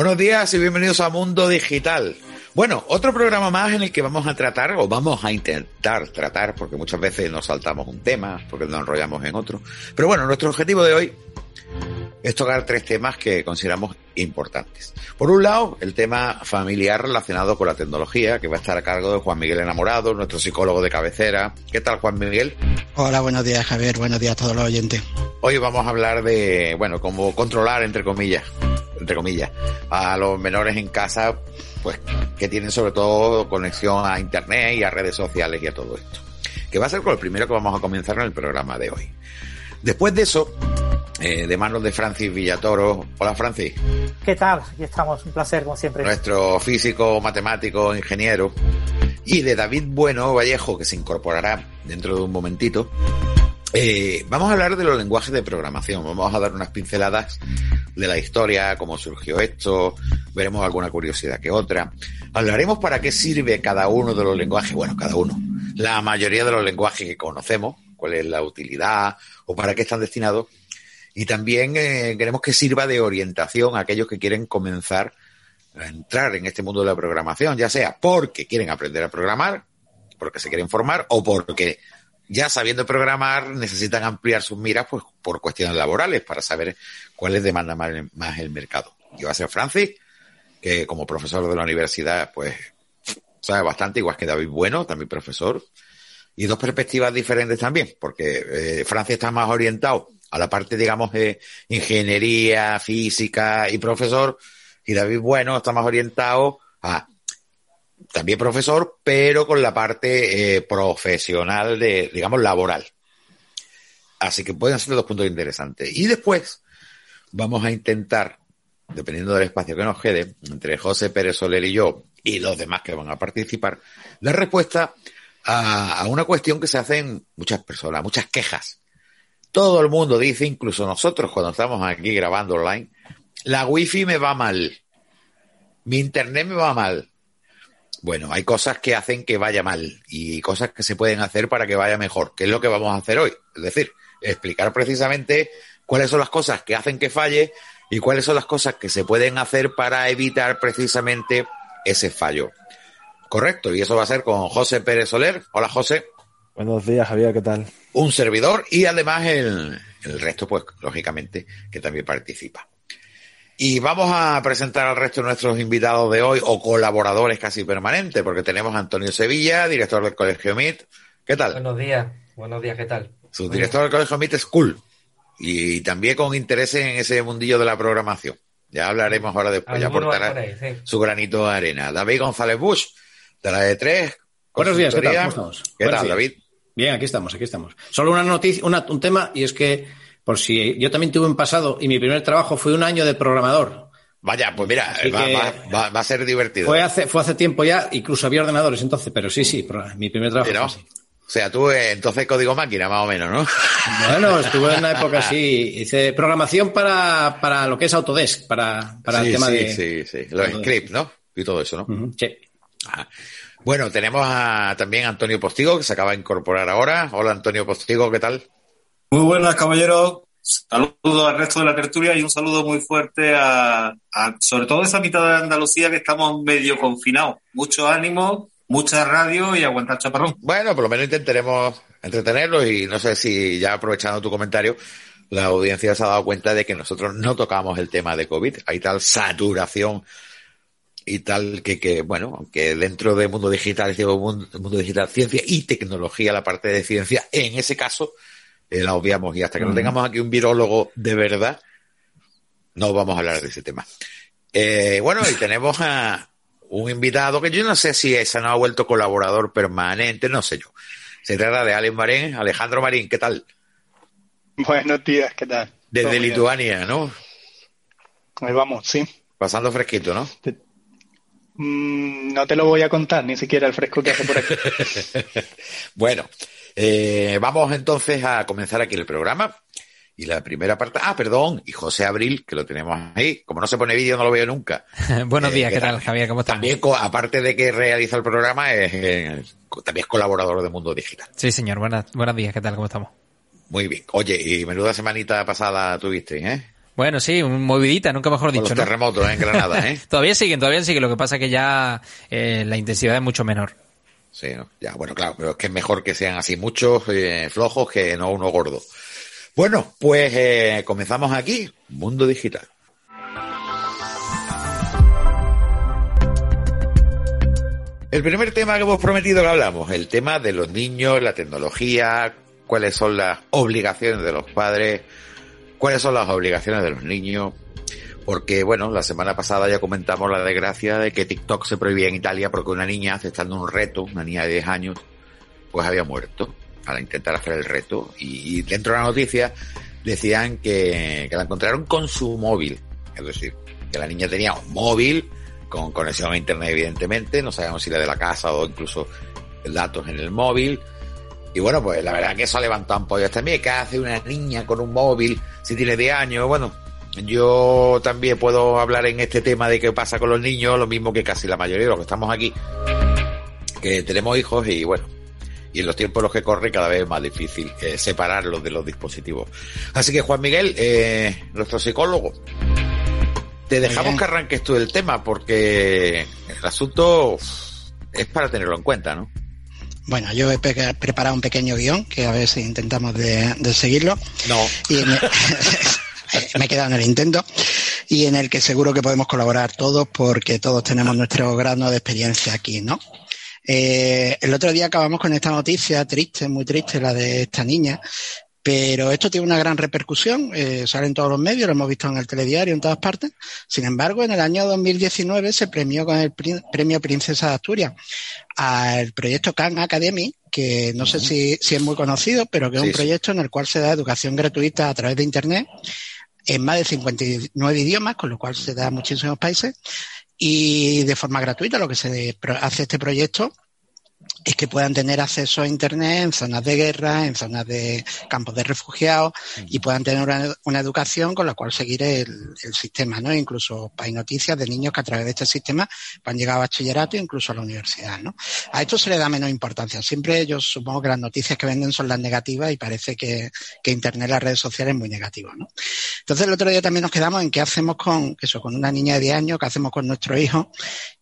Buenos días y bienvenidos a Mundo Digital. Bueno, otro programa más en el que vamos a tratar, o vamos a intentar tratar, porque muchas veces nos saltamos un tema, porque nos enrollamos en otro. Pero bueno, nuestro objetivo de hoy es tocar tres temas que consideramos importantes. Por un lado, el tema familiar relacionado con la tecnología, que va a estar a cargo de Juan Miguel Enamorado, nuestro psicólogo de cabecera. ¿Qué tal, Juan Miguel? Hola, buenos días, Javier. Buenos días a todos los oyentes. Hoy vamos a hablar de, bueno, cómo controlar, entre comillas, entre comillas, a los menores en casa, pues, que tienen sobre todo conexión a Internet y a redes sociales y a todo esto. Que va a ser con el primero que vamos a comenzar en el programa de hoy. Después de eso, eh, de manos de Francis Villatoro. Hola Francis. ¿Qué tal? Aquí estamos, un placer como siempre. Nuestro físico, matemático, ingeniero. Y de David Bueno Vallejo, que se incorporará dentro de un momentito. Eh, vamos a hablar de los lenguajes de programación. Vamos a dar unas pinceladas de la historia, cómo surgió esto, veremos alguna curiosidad que otra. Hablaremos para qué sirve cada uno de los lenguajes, bueno, cada uno, la mayoría de los lenguajes que conocemos, cuál es la utilidad o para qué están destinados y también eh, queremos que sirva de orientación a aquellos que quieren comenzar a entrar en este mundo de la programación, ya sea porque quieren aprender a programar, porque se quieren formar o porque ya sabiendo programar necesitan ampliar sus miras pues, por cuestiones laborales para saber cuáles demanda más, más el mercado. Y va a ser Francis, que como profesor de la universidad pues sabe bastante, igual que David Bueno, también profesor, y dos perspectivas diferentes también, porque eh, Francis está más orientado a la parte, digamos, de ingeniería, física y profesor, y David Bueno está más orientado a también profesor, pero con la parte eh, profesional de, digamos, laboral. Así que pueden ser dos puntos interesantes. Y después vamos a intentar, dependiendo del espacio que nos quede, entre José Pérez Soler y yo, y los demás que van a participar, la respuesta a, a una cuestión que se hacen muchas personas, muchas quejas todo el mundo dice, incluso nosotros cuando estamos aquí grabando online, la wifi me va mal, mi internet me va mal. Bueno, hay cosas que hacen que vaya mal y cosas que se pueden hacer para que vaya mejor, que es lo que vamos a hacer hoy. Es decir, explicar precisamente cuáles son las cosas que hacen que falle y cuáles son las cosas que se pueden hacer para evitar precisamente ese fallo. Correcto, y eso va a ser con José Pérez Soler. Hola José. Buenos días, Javier, ¿qué tal? Un servidor y además el, el resto, pues, lógicamente, que también participa. Y vamos a presentar al resto de nuestros invitados de hoy o colaboradores casi permanentes, porque tenemos a Antonio Sevilla, director del Colegio MIT. ¿Qué tal? Buenos días, buenos días, ¿qué tal? Su director del Colegio MIT es cool y también con interés en ese mundillo de la programación. Ya hablaremos ahora después, ya aportará ahí, sí. su granito de arena. David González Bush, de la E3. Buenos días, ¿qué tal? ¿Cómo estamos? ¿Qué Buenos tal, días. David? Bien, aquí estamos, aquí estamos. Solo una noticia, una- un tema, y es que, por si yo también tuve un pasado, y mi primer trabajo fue un año de programador. Vaya, pues mira, va, que- va- va- va a ser divertido. Fue hace, fue hace tiempo ya, incluso había ordenadores entonces, pero sí, sí, mi primer trabajo. Sí, ¿no? fue así. O sea, tú eh, entonces código máquina, más o menos, ¿no? Bueno, estuve en una época así, hice programación para, para lo que es Autodesk, para, para sí, el tema sí, de... sí, sí. Los Autodesk. scripts, ¿no? Y todo eso, ¿no? Sí. Ajá. Bueno, tenemos a, también a Antonio Postigo, que se acaba de incorporar ahora. Hola, Antonio Postigo, ¿qué tal? Muy buenas, caballeros. Saludos al resto de la tertulia y un saludo muy fuerte a, a- sobre todo esa mitad de Andalucía que estamos medio confinados. Mucho ánimo, mucha radio y aguantar chaparrón. Bueno, por lo menos intentaremos entretenerlos y no sé si ya aprovechando tu comentario, la audiencia se ha dado cuenta de que nosotros no tocamos el tema de COVID. Hay tal saturación y tal que, que bueno, aunque dentro del mundo digital, digo, mundo, mundo digital, ciencia y tecnología, la parte de ciencia, en ese caso, eh, la obviamos y hasta que no tengamos aquí un virólogo de verdad, no vamos a hablar de ese tema. Eh, bueno, y tenemos a un invitado que yo no sé si ese no ha vuelto colaborador permanente, no sé yo. Se trata de Alex Marín, Alejandro Marín, ¿qué tal? Buenos días, ¿qué tal? Desde bien. Lituania, ¿no? Ahí vamos, sí. Pasando fresquito, ¿no? Mm, no te lo voy a contar, ni siquiera el fresco que hace por aquí. Bueno, eh, vamos entonces a comenzar aquí el programa. Y la primera parte, ah, perdón, y José Abril, que lo tenemos ahí. Como no se pone vídeo, no lo veo nunca. Buenos Eh, días, ¿qué ¿qué tal? Javier? ¿Cómo estamos? También, aparte de que realiza el programa, es, eh, también es colaborador de Mundo Digital. Sí, señor. Buenas, buenos días, ¿qué tal? ¿Cómo estamos? Muy bien. Oye, y menuda semanita pasada tuviste, ¿eh? Bueno, sí, movidita, nunca mejor dicho. Con los terremotos en Granada, ¿eh? todavía siguen, todavía siguen. Lo que pasa es que ya eh, la intensidad es mucho menor. Sí, ya, bueno, claro, pero es que es mejor que sean así muchos eh, flojos que no uno gordo. Bueno, pues eh, comenzamos aquí, Mundo Digital. El primer tema que hemos prometido que hablamos, el tema de los niños, la tecnología, cuáles son las obligaciones de los padres, cuáles son las obligaciones de los niños, porque bueno, la semana pasada ya comentamos la desgracia de que TikTok se prohibía en Italia porque una niña aceptando un reto, una niña de 10 años, pues había muerto al intentar hacer el reto. Y dentro de la noticia decían que, la encontraron con su móvil, es decir, que la niña tenía un móvil con conexión a internet evidentemente, no sabemos si la de la casa o incluso datos en el móvil. Y bueno, pues la verdad que eso ha levantado ampollas también. ¿Qué hace una niña con un móvil si tiene 10 años? Bueno, yo también puedo hablar en este tema de qué pasa con los niños, lo mismo que casi la mayoría de los que estamos aquí, que tenemos hijos y bueno, y en los tiempos en los que corre cada vez es más difícil eh, separarlos de los dispositivos. Así que Juan Miguel, eh, nuestro psicólogo, te dejamos que arranques tú el tema porque el asunto es para tenerlo en cuenta, ¿no? Bueno, yo he preparado un pequeño guion que a ver si intentamos de, seguirlo. No. Y me he quedado en el intento y en el que seguro que podemos colaborar todos porque todos tenemos nuestro grado de experiencia aquí, ¿no? Eh, el otro día acabamos con esta noticia triste, muy triste, la de esta niña, pero esto tiene una gran repercusión, eh, sale en todos los medios, lo hemos visto en el telediario, en todas partes. Sin embargo, en el año 2019 se premió con el premio Princesa de Asturias al proyecto Khan Academy, que no sé si, es muy conocido, pero que es un proyecto en el cual se da educación gratuita a través de Internet en más de 59 idiomas, con lo cual se da en muchísimos países y de forma gratuita. Lo que se hace este proyecto es que puedan tener acceso a Internet en zonas de guerra, en zonas de campos de refugiados y puedan tener una, educación con la cual seguir el, sistema, ¿no? Incluso hay noticias de niños que a través de este sistema han llegado a bachillerato e incluso a la universidad, ¿no? A esto se le da menos importancia. Siempre yo supongo que las noticias que venden son las negativas y parece que, que Internet, las redes sociales es muy negativo, ¿no? Entonces el otro día también nos quedamos en qué hacemos con eso, con una niña de 10 años, qué hacemos con nuestro hijo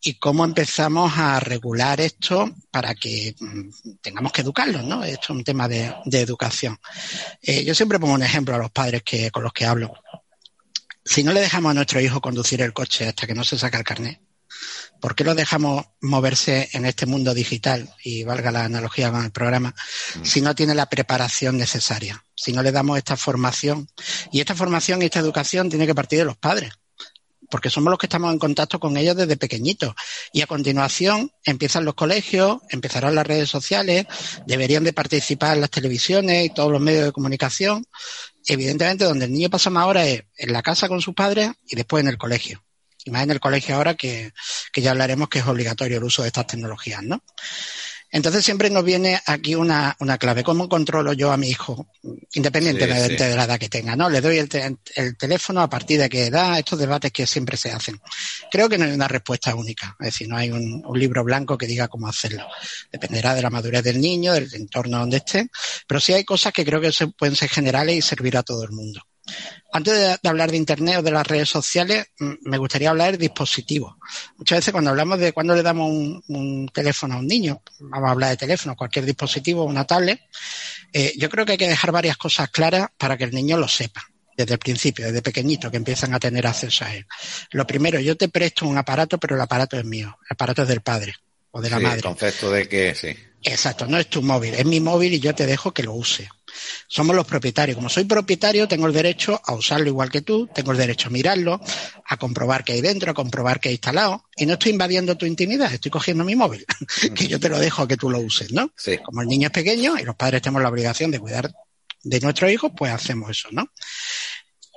y cómo empezamos a regular esto para que mm, tengamos que educarlos, ¿no? Esto es un tema de, educación. Eh, yo siempre pongo un ejemplo a los padres que, con los que hablo. Si no le dejamos a nuestro hijo conducir el coche hasta que no se saca el carnet, ¿por qué lo dejamos moverse en este mundo digital, y valga la analogía con el programa, mm. si no tiene la preparación necesaria, si no le damos esta formación? Y esta formación y esta educación tiene que partir de los padres porque somos los que estamos en contacto con ellos desde pequeñitos. Y a continuación empiezan los colegios, empezarán las redes sociales, deberían de participar las televisiones y todos los medios de comunicación. Evidentemente, donde el niño pasa más horas es en la casa con sus padres y después en el colegio. Y más en el colegio ahora que, que ya hablaremos que es obligatorio el uso de estas tecnologías, ¿no? Entonces siempre nos viene aquí una, una clave. ¿Cómo controlo yo a mi hijo? Independientemente de la edad que tenga, ¿no? Le doy el, el, teléfono a partir de qué edad, estos debates que siempre se hacen. Creo que no hay una respuesta única. Es decir, no hay un, un libro blanco que diga cómo hacerlo. Dependerá de la madurez del niño, del entorno donde esté. Pero sí hay cosas que creo que se, pueden ser generales y servir a todo el mundo. Antes de, hablar de Internet o de las redes sociales, me gustaría hablar de dispositivos. Muchas veces cuando hablamos de cuando le damos un, teléfono a un niño, vamos a hablar de teléfono, cualquier dispositivo, una tablet, eh, yo creo que hay que dejar varias cosas claras para que el niño lo sepa desde el principio, desde pequeñito, que empiezan a tener acceso a él. Lo primero, yo te presto un aparato, pero el aparato es mío, el aparato es del padre o de la madre. El concepto de que sí. Exacto, no es tu móvil, es mi móvil y yo te dejo que lo use. Somos los propietarios. Como soy propietario, tengo el derecho a usarlo igual que tú, tengo el derecho a mirarlo, a comprobar qué hay dentro, a comprobar qué hay instalado. Y no estoy invadiendo tu intimidad, estoy cogiendo mi móvil, que yo te lo dejo que tú lo uses, ¿no? Como el niño es pequeño y los padres tenemos la obligación de cuidar de nuestro hijo, pues hacemos eso, ¿no?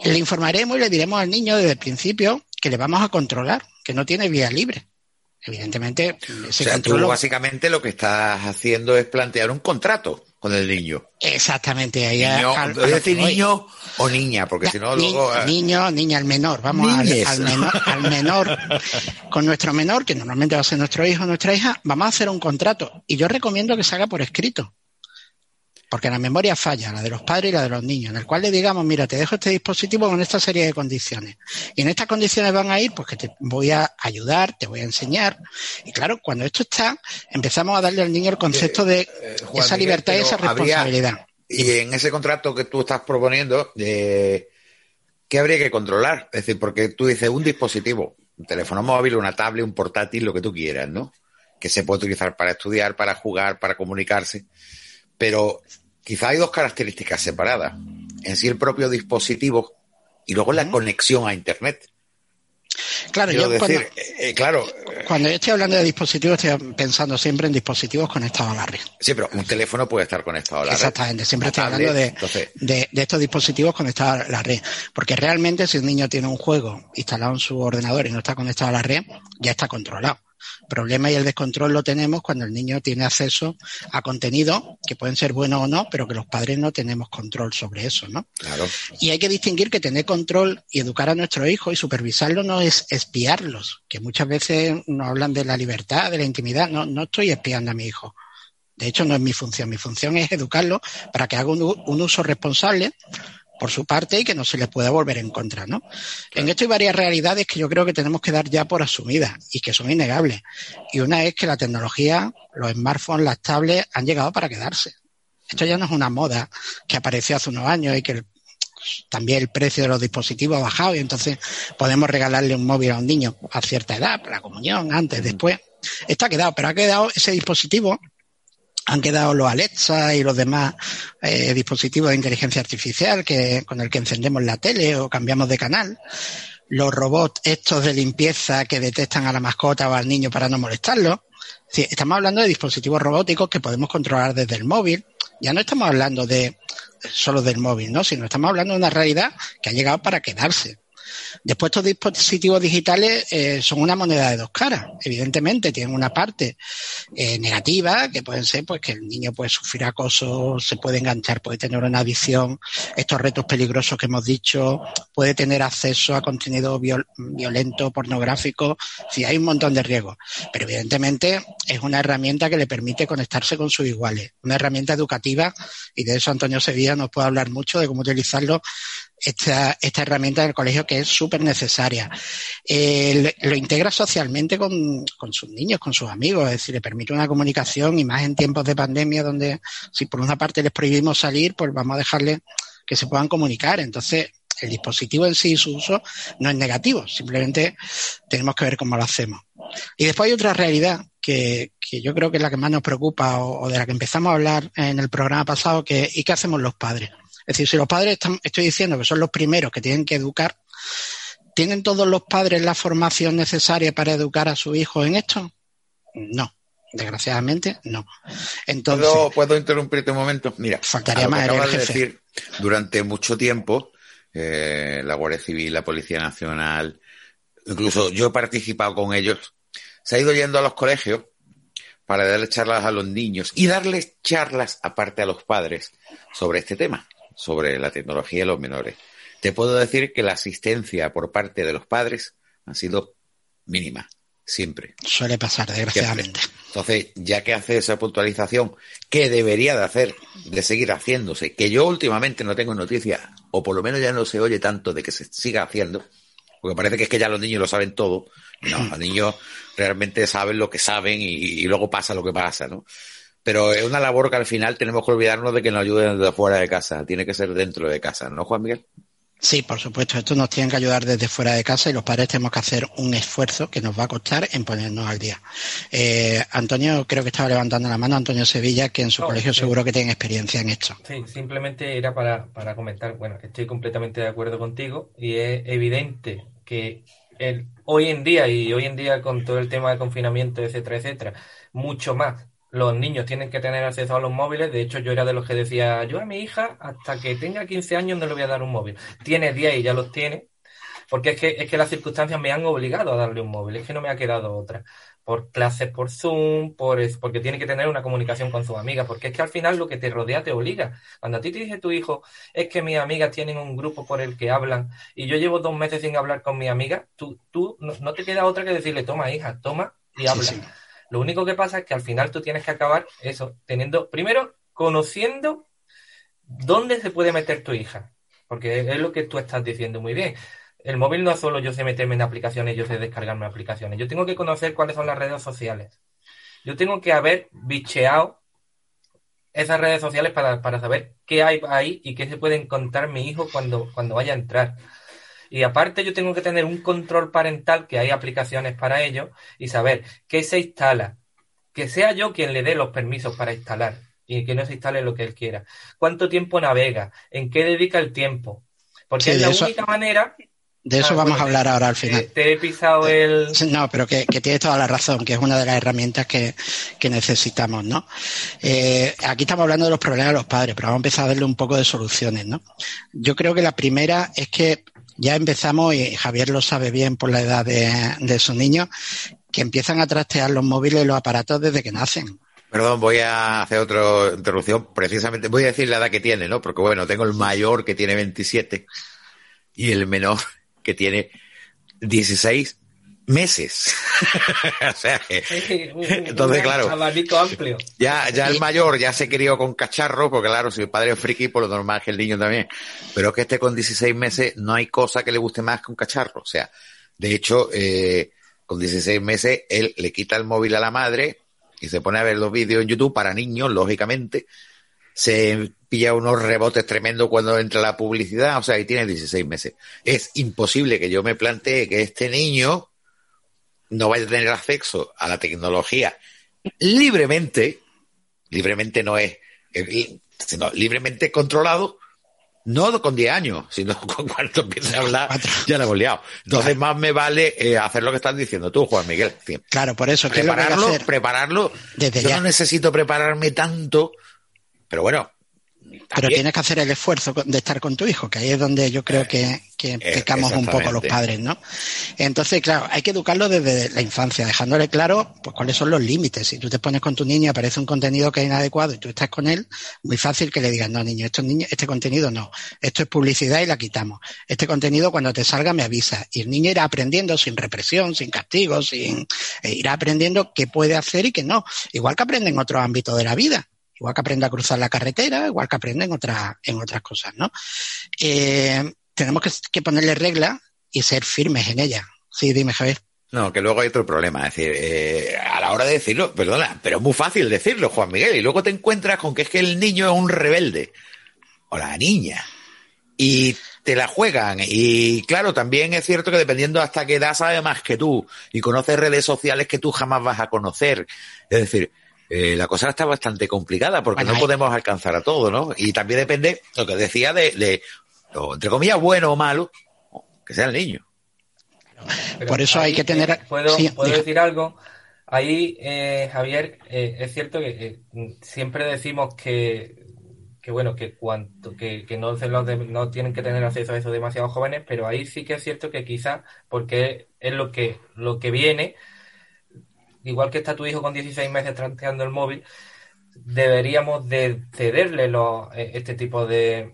Le informaremos y le diremos al niño desde el principio que le vamos a controlar, que no tiene vía libre evidentemente ese o tú básicamente lo que estás haciendo es plantear un contrato con el niño. Exactamente, ahí niño, decir niño o niña, porque si no luego eh, niño, niña, el menor, vamos al, menor, al menor con nuestro menor, que normalmente va a ser nuestro hijo o nuestra hija, vamos a hacer un contrato y yo recomiendo que se haga por escrito. Porque la memoria falla, la de los padres y la de los niños, en el cual le digamos, mira, te dejo este dispositivo con esta serie de condiciones. Y en estas condiciones van a ir, pues que te voy a ayudar, te voy a enseñar. Y claro, cuando esto está, empezamos a darle al niño el concepto de Eh, Juan esa Miguel, libertad y esa habría- responsabilidad. Y en ese contrato que tú estás proponiendo, eh, ¿qué habría que controlar? Es decir, porque tú dices un dispositivo, un teléfono móvil, una tablet, un portátil, lo que tú quieras, ¿no? Que se puede utilizar para estudiar, para jugar, para comunicarse. Pero quizá hay dos características separadas. En sí el propio dispositivo y luego la conexión a Internet. Claro, Quiero yo decir, cuando, eh, eh, claro, cuando yo estoy hablando de dispositivos, estoy pensando siempre en dispositivos conectados a la red. sí, pero un teléfono puede estar conectado a la red. Exactamente, siempre estoy hablando de, entonces, de, de estos dispositivos conectados a la red. Porque realmente si un niño tiene un juego instalado en su ordenador y no está conectado a la red, ya está controlado. El problema y el descontrol lo tenemos cuando el niño tiene acceso a contenido que pueden ser buenos o no, pero que los padres no tenemos control sobre eso, ¿no? claro. Y hay que distinguir que tener control y educar a nuestros hijos y supervisarlos no es espiarlos, que muchas veces nos hablan de la libertad, de la intimidad. No, no estoy espiando a mi hijo. De hecho, no es mi función. Mi función es educarlo para que haga un, uso responsable por su parte y que no se le pueda volver en contra, ¿no? En esto hay varias realidades que yo creo que tenemos que dar ya por asumidas y que son innegables. Y una es que la tecnología, los smartphones, las tablets han llegado para quedarse. Esto ya no es una moda que apareció hace unos años y que el- también el precio de los dispositivos ha bajado y entonces podemos regalarle un móvil a un niño a cierta edad, para la comunión, antes, después. Esto ha quedado, pero ha quedado ese dispositivo, han quedado los Alexa y los demás eh, dispositivos de inteligencia artificial que, con el que encendemos la tele o cambiamos de canal. Los robots estos de limpieza que detectan a la mascota o al niño para no molestarlo. Estamos hablando de dispositivos robóticos que podemos controlar desde el móvil. Ya no estamos hablando de solo del móvil, ¿no? Sino estamos hablando de una realidad que ha llegado para quedarse. Después estos dispositivos digitales eh, son una moneda de dos caras. Evidentemente tienen una parte eh, negativa, que pueden ser pues que el niño puede sufrir acoso, se puede enganchar, puede tener una adicción, estos retos peligrosos que hemos dicho, puede tener acceso a contenido viol- violento, pornográfico, sí, hay un montón de riesgos. Pero evidentemente es una herramienta que le permite conectarse con sus iguales, una herramienta educativa y de eso Antonio Sevilla nos puede hablar mucho de cómo utilizarlo esta, esta herramienta del colegio que es súper necesaria. Lo integra socialmente con, con, sus niños, con sus amigos, es decir, le permite una comunicación y más en tiempos de pandemia donde si por una parte les prohibimos salir, pues vamos a dejarles que se puedan comunicar. Entonces, el dispositivo en sí y su uso no es negativo, simplemente tenemos que ver cómo lo hacemos. Y después hay otra realidad que, que yo creo que es la que más nos preocupa o, o, de la que empezamos a hablar en el programa pasado, que ¿y qué hacemos los padres? Es decir, si los padres están, estoy diciendo que son los primeros que tienen que educar, ¿tienen todos los padres la formación necesaria para educar a su hijo en esto? No. Desgraciadamente, no. Entonces, ¿Puedo, ¿Puedo interrumpirte un momento? Mira, faltaría más de decir, durante mucho tiempo, eh, la Guardia Civil, la Policía Nacional, incluso yo he participado con ellos, se ha ido yendo a los colegios para darle charlas a los niños y darles charlas aparte a los padres sobre este tema, sobre la tecnología de los menores. Te puedo decir que la asistencia por parte de los padres ha sido mínima, siempre. Suele pasar, desgraciadamente. Siempre. Entonces, ya que hace esa puntualización, que debería de hacer, de seguir haciéndose, que yo últimamente no tengo noticia, o por lo menos ya no se oye tanto de que se siga haciendo, porque parece que es que ya los niños lo saben todo. No, los niños realmente saben lo que saben y, y, luego pasa lo que pasa, ¿no? Pero es una labor que al final tenemos que olvidarnos de que nos ayuden desde fuera de casa. Tiene que ser dentro de casa, ¿no, Juan Miguel? Sí, por supuesto. Esto nos tiene que ayudar desde fuera de casa y los padres tenemos que hacer un esfuerzo que nos va a costar en ponernos al día. Eh, Antonio, creo que estaba levantando la mano, Antonio Sevilla, que en su No, colegio sí. seguro que tiene experiencia en esto. Sí, simplemente era para, para comentar, bueno, estoy completamente de acuerdo contigo y es evidente que el, hoy en día y hoy en día con todo el tema de confinamiento, etcétera, etcétera, mucho más los niños tienen que tener acceso a los móviles. De hecho, yo era de los que decía, yo a mi hija hasta que tenga 15 años no le voy a dar un móvil. Tiene 10 y ya los tiene, porque es que, es que las circunstancias me han obligado a darle un móvil, es que no me ha quedado otra. Por clases por Zoom, por porque tiene que tener una comunicación con sus amigas, porque es que al final lo que te rodea te obliga. Cuando a ti te dice tu hijo, es que mis amigas tienen un grupo por el que hablan y yo llevo dos meses sin hablar con mi amiga, tú, tú no, no te queda otra que decirle, toma hija, toma y habla. sí. Lo único que pasa es que al final tú tienes que acabar eso, teniendo, primero, conociendo ¿dónde se puede meter tu hija? Porque es lo que tú estás diciendo muy bien. El móvil no es solo yo sé meterme en aplicaciones, yo sé descargarme aplicaciones. Yo tengo que conocer cuáles son las redes sociales. Yo tengo que haber bicheado esas redes sociales para, para saber qué hay ahí y qué se puede encontrar mi hijo cuando, cuando vaya a entrar. Y aparte yo tengo que tener un control parental, que hay aplicaciones para ello, y saber qué se instala. Que sea yo quien le dé los permisos para instalar y que no se instale lo que él quiera. ¿Cuánto tiempo navega? ¿En qué dedica el tiempo? Porque Sí, es la eso- única manera... De eso Ah, vamos bueno, a hablar ahora al final. Te he pisado el... No, pero que, que tienes toda la razón, que es una de las herramientas que, que necesitamos, ¿no? Eh, aquí estamos hablando de los problemas de los padres, pero vamos a empezar a darle un poco de soluciones, ¿no? Yo creo que la primera es que ya empezamos, y Javier lo sabe bien por la edad de, su niño, que empiezan a trastear los móviles y los aparatos desde que nacen. Perdón, voy a hacer otra interrupción. Precisamente, voy a decir la edad que tiene, ¿no? Porque bueno, tengo el mayor que tiene 27 y el menor que tiene 16 meses. o sea, que- Entonces, Un claro. Abanico amplio. ya, ya el mayor ya se crió con cacharro, porque claro, si el padre es friki, por lo normal es que el niño también. Pero es que este con 16 meses no hay cosa que le guste más que un cacharro. O sea, de hecho, eh, con 16 meses él le quita el móvil a la madre y se pone a ver los vídeos en YouTube para niños, lógicamente. Se pilla unos rebotes tremendos cuando entra la publicidad, o sea, y tiene 16 meses. Es imposible que yo me plantee que este niño no vaya a tener acceso a la tecnología libremente, libremente no es, sino libremente controlado, no con 10 años, sino con cuando empiece a hablar, ya la hemos liado. Entonces más me vale eh, hacer lo que estás diciendo tú, Juan Miguel. Claro, por eso, ¿qué es lo que que prepararlo, hacer? prepararlo. Desde Yo ya. no necesito prepararme tanto, pero bueno. Pero tienes que hacer el esfuerzo de estar con tu hijo, que ahí es donde yo creo que, que eh, pecamos un poco los padres, ¿no? Entonces, claro, hay que educarlo desde la infancia, dejándole claro pues, cuáles son los límites. Si tú te pones con tu niño y aparece un contenido que es inadecuado y tú estás con él, muy fácil que le digas, no, niño, esto, niño, este contenido no, esto es publicidad y la quitamos. Este contenido cuando te salga me avisa. Y el niño irá aprendiendo sin represión, sin castigo, sin, eh, irá aprendiendo qué puede hacer y qué no. Igual que aprende en otros ámbitos de la vida. Igual que aprende a cruzar la carretera, igual que aprende en, otras en otras cosas, ¿no? Eh, tenemos que, que ponerle reglas y ser firmes en ellas. Sí, dime, Javier. No, que luego hay otro problema. Es decir, eh, a la hora de decirlo, perdona, pero es muy fácil decirlo, Juan Miguel, y luego te encuentras con que es que el niño es un rebelde. O la niña. Y te la juegan. Y claro, también es cierto que dependiendo hasta qué edad sabe más que tú y conoce redes sociales que tú jamás vas a conocer. Es decir, eh, la cosa está bastante complicada porque Bueno, no podemos alcanzar a todo, ¿no? Y también depende, lo que decía, de, de lo, entre comillas, bueno o malo, que sea el niño. Pero Por eso hay que tener- eh, ¿Puedo, sí, puedo decir algo? Ahí, eh, Javier, eh, es cierto que eh, siempre decimos que, que bueno, que cuanto, que, que no, se los de- no tienen que tener acceso a eso demasiado jóvenes, pero ahí sí que es cierto que quizás, porque es lo que, lo que viene, igual que está tu hijo con 16 meses tranteando el móvil, deberíamos de cederle eh, este tipo de,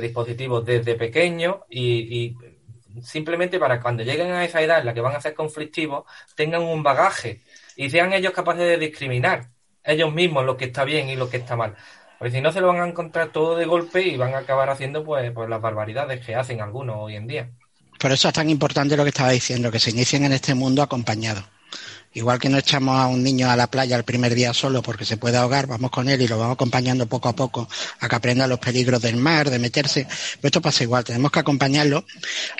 dispositivos desde pequeño y, y simplemente para cuando lleguen a esa edad en la que van a ser conflictivos, tengan un bagaje y sean ellos capaces de discriminar ellos mismos lo que está bien y lo que está mal. Porque si no se lo van a encontrar todo de golpe y van a acabar haciendo pues, pues las barbaridades que hacen algunos hoy en día. Por eso es tan importante lo que estaba diciendo, que se inicien en este mundo acompañados. Igual que no echamos a un niño a la playa el primer día solo porque se puede ahogar, vamos con él y lo vamos acompañando poco a poco a que aprenda los peligros del mar, de meterse. Pues esto pasa igual, tenemos que acompañarlo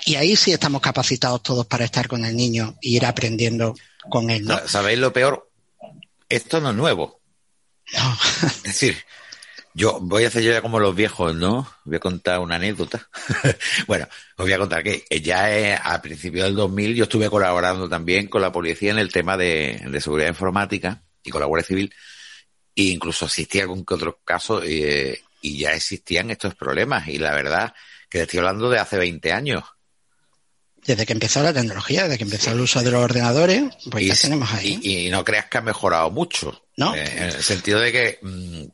y ahí sí estamos capacitados todos para estar con el niño e ir aprendiendo con él, ¿no? ¿Sabéis lo peor? Esto no es nuevo. No. Es decir, yo voy a hacer yo ya como los viejos, ¿no? Voy a contar una anécdota. bueno, os voy a contar que ya eh, a principios del 2000 yo estuve colaborando también con la policía en el tema de, de seguridad informática y con la Guardia Civil. E incluso asistí a algún que otro caso eh, y ya existían estos problemas. Y la verdad que estoy hablando de hace 20 años. Desde que empezó la tecnología, desde que empezó el uso de los ordenadores, pues y, ya tenemos ahí. y- y no creas que ha mejorado mucho. ¿No? Eh, en el sentido de que mm,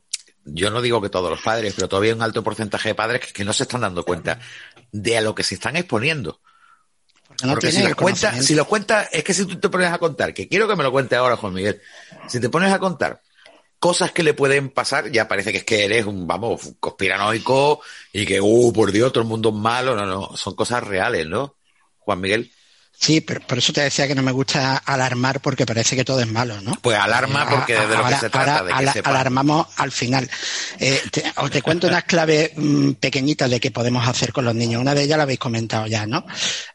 yo no digo que todos los padres, pero todavía hay un alto porcentaje de padres que, que no se están dando cuenta de a lo que se están exponiendo. porque no Porque si cuentas, conocimiento. si cuentas, es que si tú te pones a contar, que quiero que me lo cuentes ahora, Juan Miguel, si te pones a contar cosas que le pueden pasar, ya parece que es que eres un, vamos, un conspiranoico y que, uh, por Dios, todo el mundo es malo. No, no, son cosas reales, ¿no? Juan Miguel. Sí, pero por eso te decía que no me gusta alarmar porque parece que todo es malo, ¿no? Pues alarma porque de lo que se trata, de que ala- alarmamos al final. Eh, te, os te cuento unas claves mm, pequeñitas de qué podemos hacer con los niños. Una de ellas la habéis comentado ya, ¿no?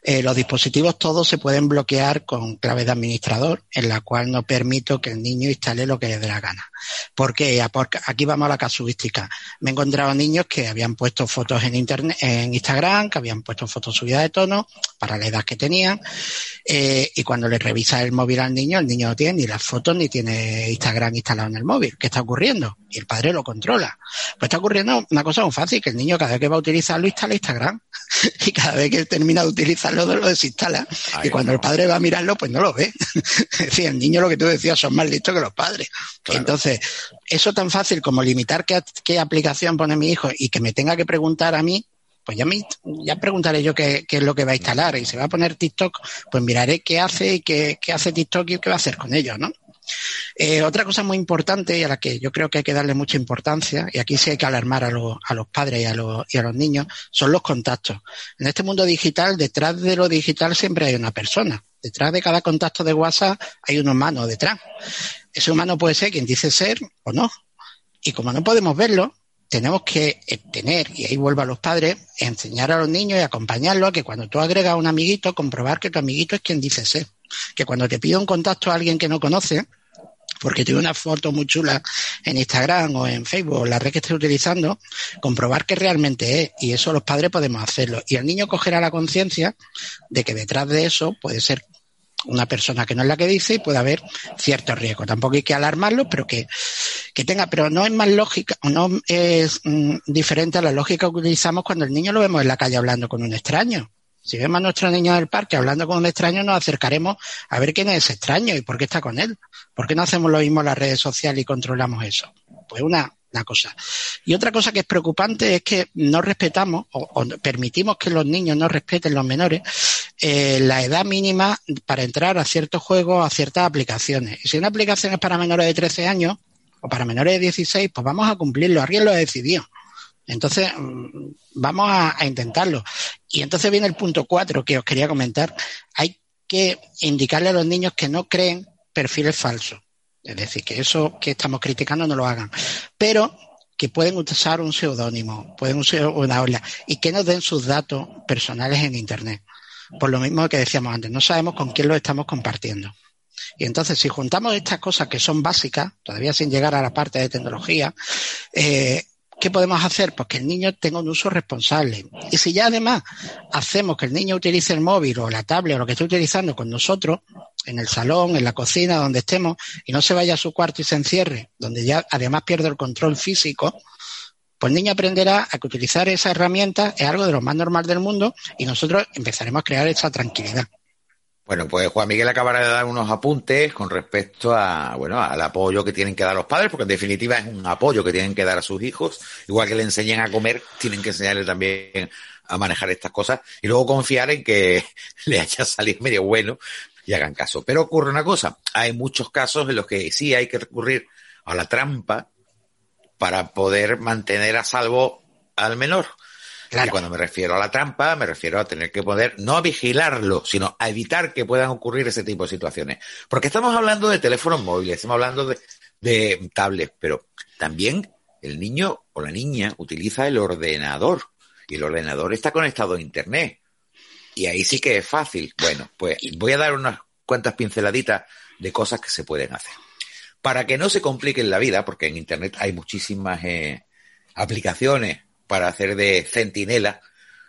Eh, los dispositivos todos se pueden bloquear con clave de administrador, en la cual no permito que el niño instale lo que le dé la gana. ¿Por qué? Porque aquí vamos a la casuística. Me he encontrado niños que habían puesto fotos en internet, en Instagram, que habían puesto fotos subidas de tono para la edad que tenían, eh, y cuando le revisa el móvil al niño, el niño no tiene ni las fotos ni tiene Instagram instalado en el móvil. ¿Qué está ocurriendo? Y el padre lo controla. Pues está ocurriendo una cosa muy fácil, que el niño cada vez que va a utilizarlo instala Instagram y cada vez que termina de utilizarlo lo desinstala. Ay, y cuando no. el padre va a mirarlo, pues no lo ve. es decir, el niño lo que tú decías son más listos que los padres. Claro. Entonces, eso tan fácil como limitar qué, qué aplicación pone mi hijo y que me tenga que preguntar a mí, pues ya, me, ya preguntaré yo qué, qué es lo que va a instalar. Y si va a poner TikTok, pues miraré qué hace y qué, qué hace TikTok y qué va a hacer con ellos, ¿no? Eh, otra cosa muy importante y a la que yo creo que hay que darle mucha importancia, y aquí sí hay que alarmar a, los- a los padres y a y a los niños, son los contactos. En este mundo digital, detrás de lo digital siempre hay una persona. Detrás de cada contacto de WhatsApp hay un humano detrás. Ese humano puede ser quien dice ser o no. Y como no podemos verlo, tenemos que eh, tener, y ahí vuelvo a los padres, enseñar a los niños y acompañarlos a que cuando tú agregas a un amiguito, comprobar que tu amiguito es quien dice ser. Que cuando te pide un contacto a alguien que no conoce, porque tiene una foto muy chula en Instagram o en Facebook, la red que estés utilizando, comprobar que realmente es. Y eso los padres podemos hacerlo. Y el niño cogerá la conciencia de que detrás de eso puede ser una persona que no es la que dice y puede haber cierto riesgo. Tampoco hay que alarmarlo, pero que, que tenga, pero no es más lógica, no es mm, diferente a la lógica que utilizamos cuando el niño lo vemos en la calle hablando con un extraño. Si vemos a nuestro niño del parque hablando con un extraño, nos acercaremos a ver quién es ese extraño y por qué está con él. ¿Por qué no hacemos lo mismo en las redes sociales y controlamos eso? Pues una, una cosa. Y otra cosa que es preocupante es que no respetamos o, permitimos que los niños no respeten los menores eh, la edad mínima para entrar a ciertos juegos, a ciertas aplicaciones. Y si una aplicación es para menores de 13 años o para menores de 16, pues vamos a cumplirlo. Alguien lo ha decidido. Entonces, mm, vamos a, a intentarlo. Y entonces viene el punto cuatro que os quería comentar. Hay que indicarle a los niños que no creen perfiles falsos. Es decir, que eso que estamos criticando no lo hagan. Pero que pueden usar un seudónimo, pueden usar una ola y que nos den sus datos personales en Internet. Por lo mismo que decíamos antes, no sabemos con quién lo estamos compartiendo. Y entonces, si juntamos estas cosas que son básicas, todavía sin llegar a la parte de tecnología, eh, ¿qué podemos hacer? Pues que el niño tenga un uso responsable. Y si ya además hacemos que el niño utilice el móvil o la tablet o lo que esté utilizando con nosotros, en el salón, en la cocina, donde estemos, y no se vaya a su cuarto y se encierre, donde ya además pierde el control físico, pues el niño aprenderá a que utilizar esa herramienta es algo de lo más normal del mundo y nosotros empezaremos a crear esa tranquilidad. Bueno, pues Juan Miguel acabará de dar unos apuntes con respecto a, bueno, al apoyo que tienen que dar los padres, porque en definitiva es un apoyo que tienen que dar a sus hijos. Igual que le enseñen a comer, tienen que enseñarle también a manejar estas cosas y luego confiar en que le haya salido medio bueno y hagan caso. Pero ocurre una cosa, hay muchos casos en los que sí hay que recurrir a la trampa para poder mantener a salvo al menor. Claro. Y cuando me refiero a la trampa, me refiero a tener que poder, no a vigilarlo, sino a evitar que puedan ocurrir ese tipo de situaciones. Porque estamos hablando de teléfonos móviles, estamos hablando de, de tablets, pero también el niño o la niña utiliza el ordenador y el ordenador está conectado a Internet. Y ahí sí que es fácil. Bueno, pues voy a dar unas cuantas pinceladitas de cosas que se pueden hacer. Para que no se compliquen la vida, porque en Internet hay muchísimas eh, aplicaciones para hacer de centinela,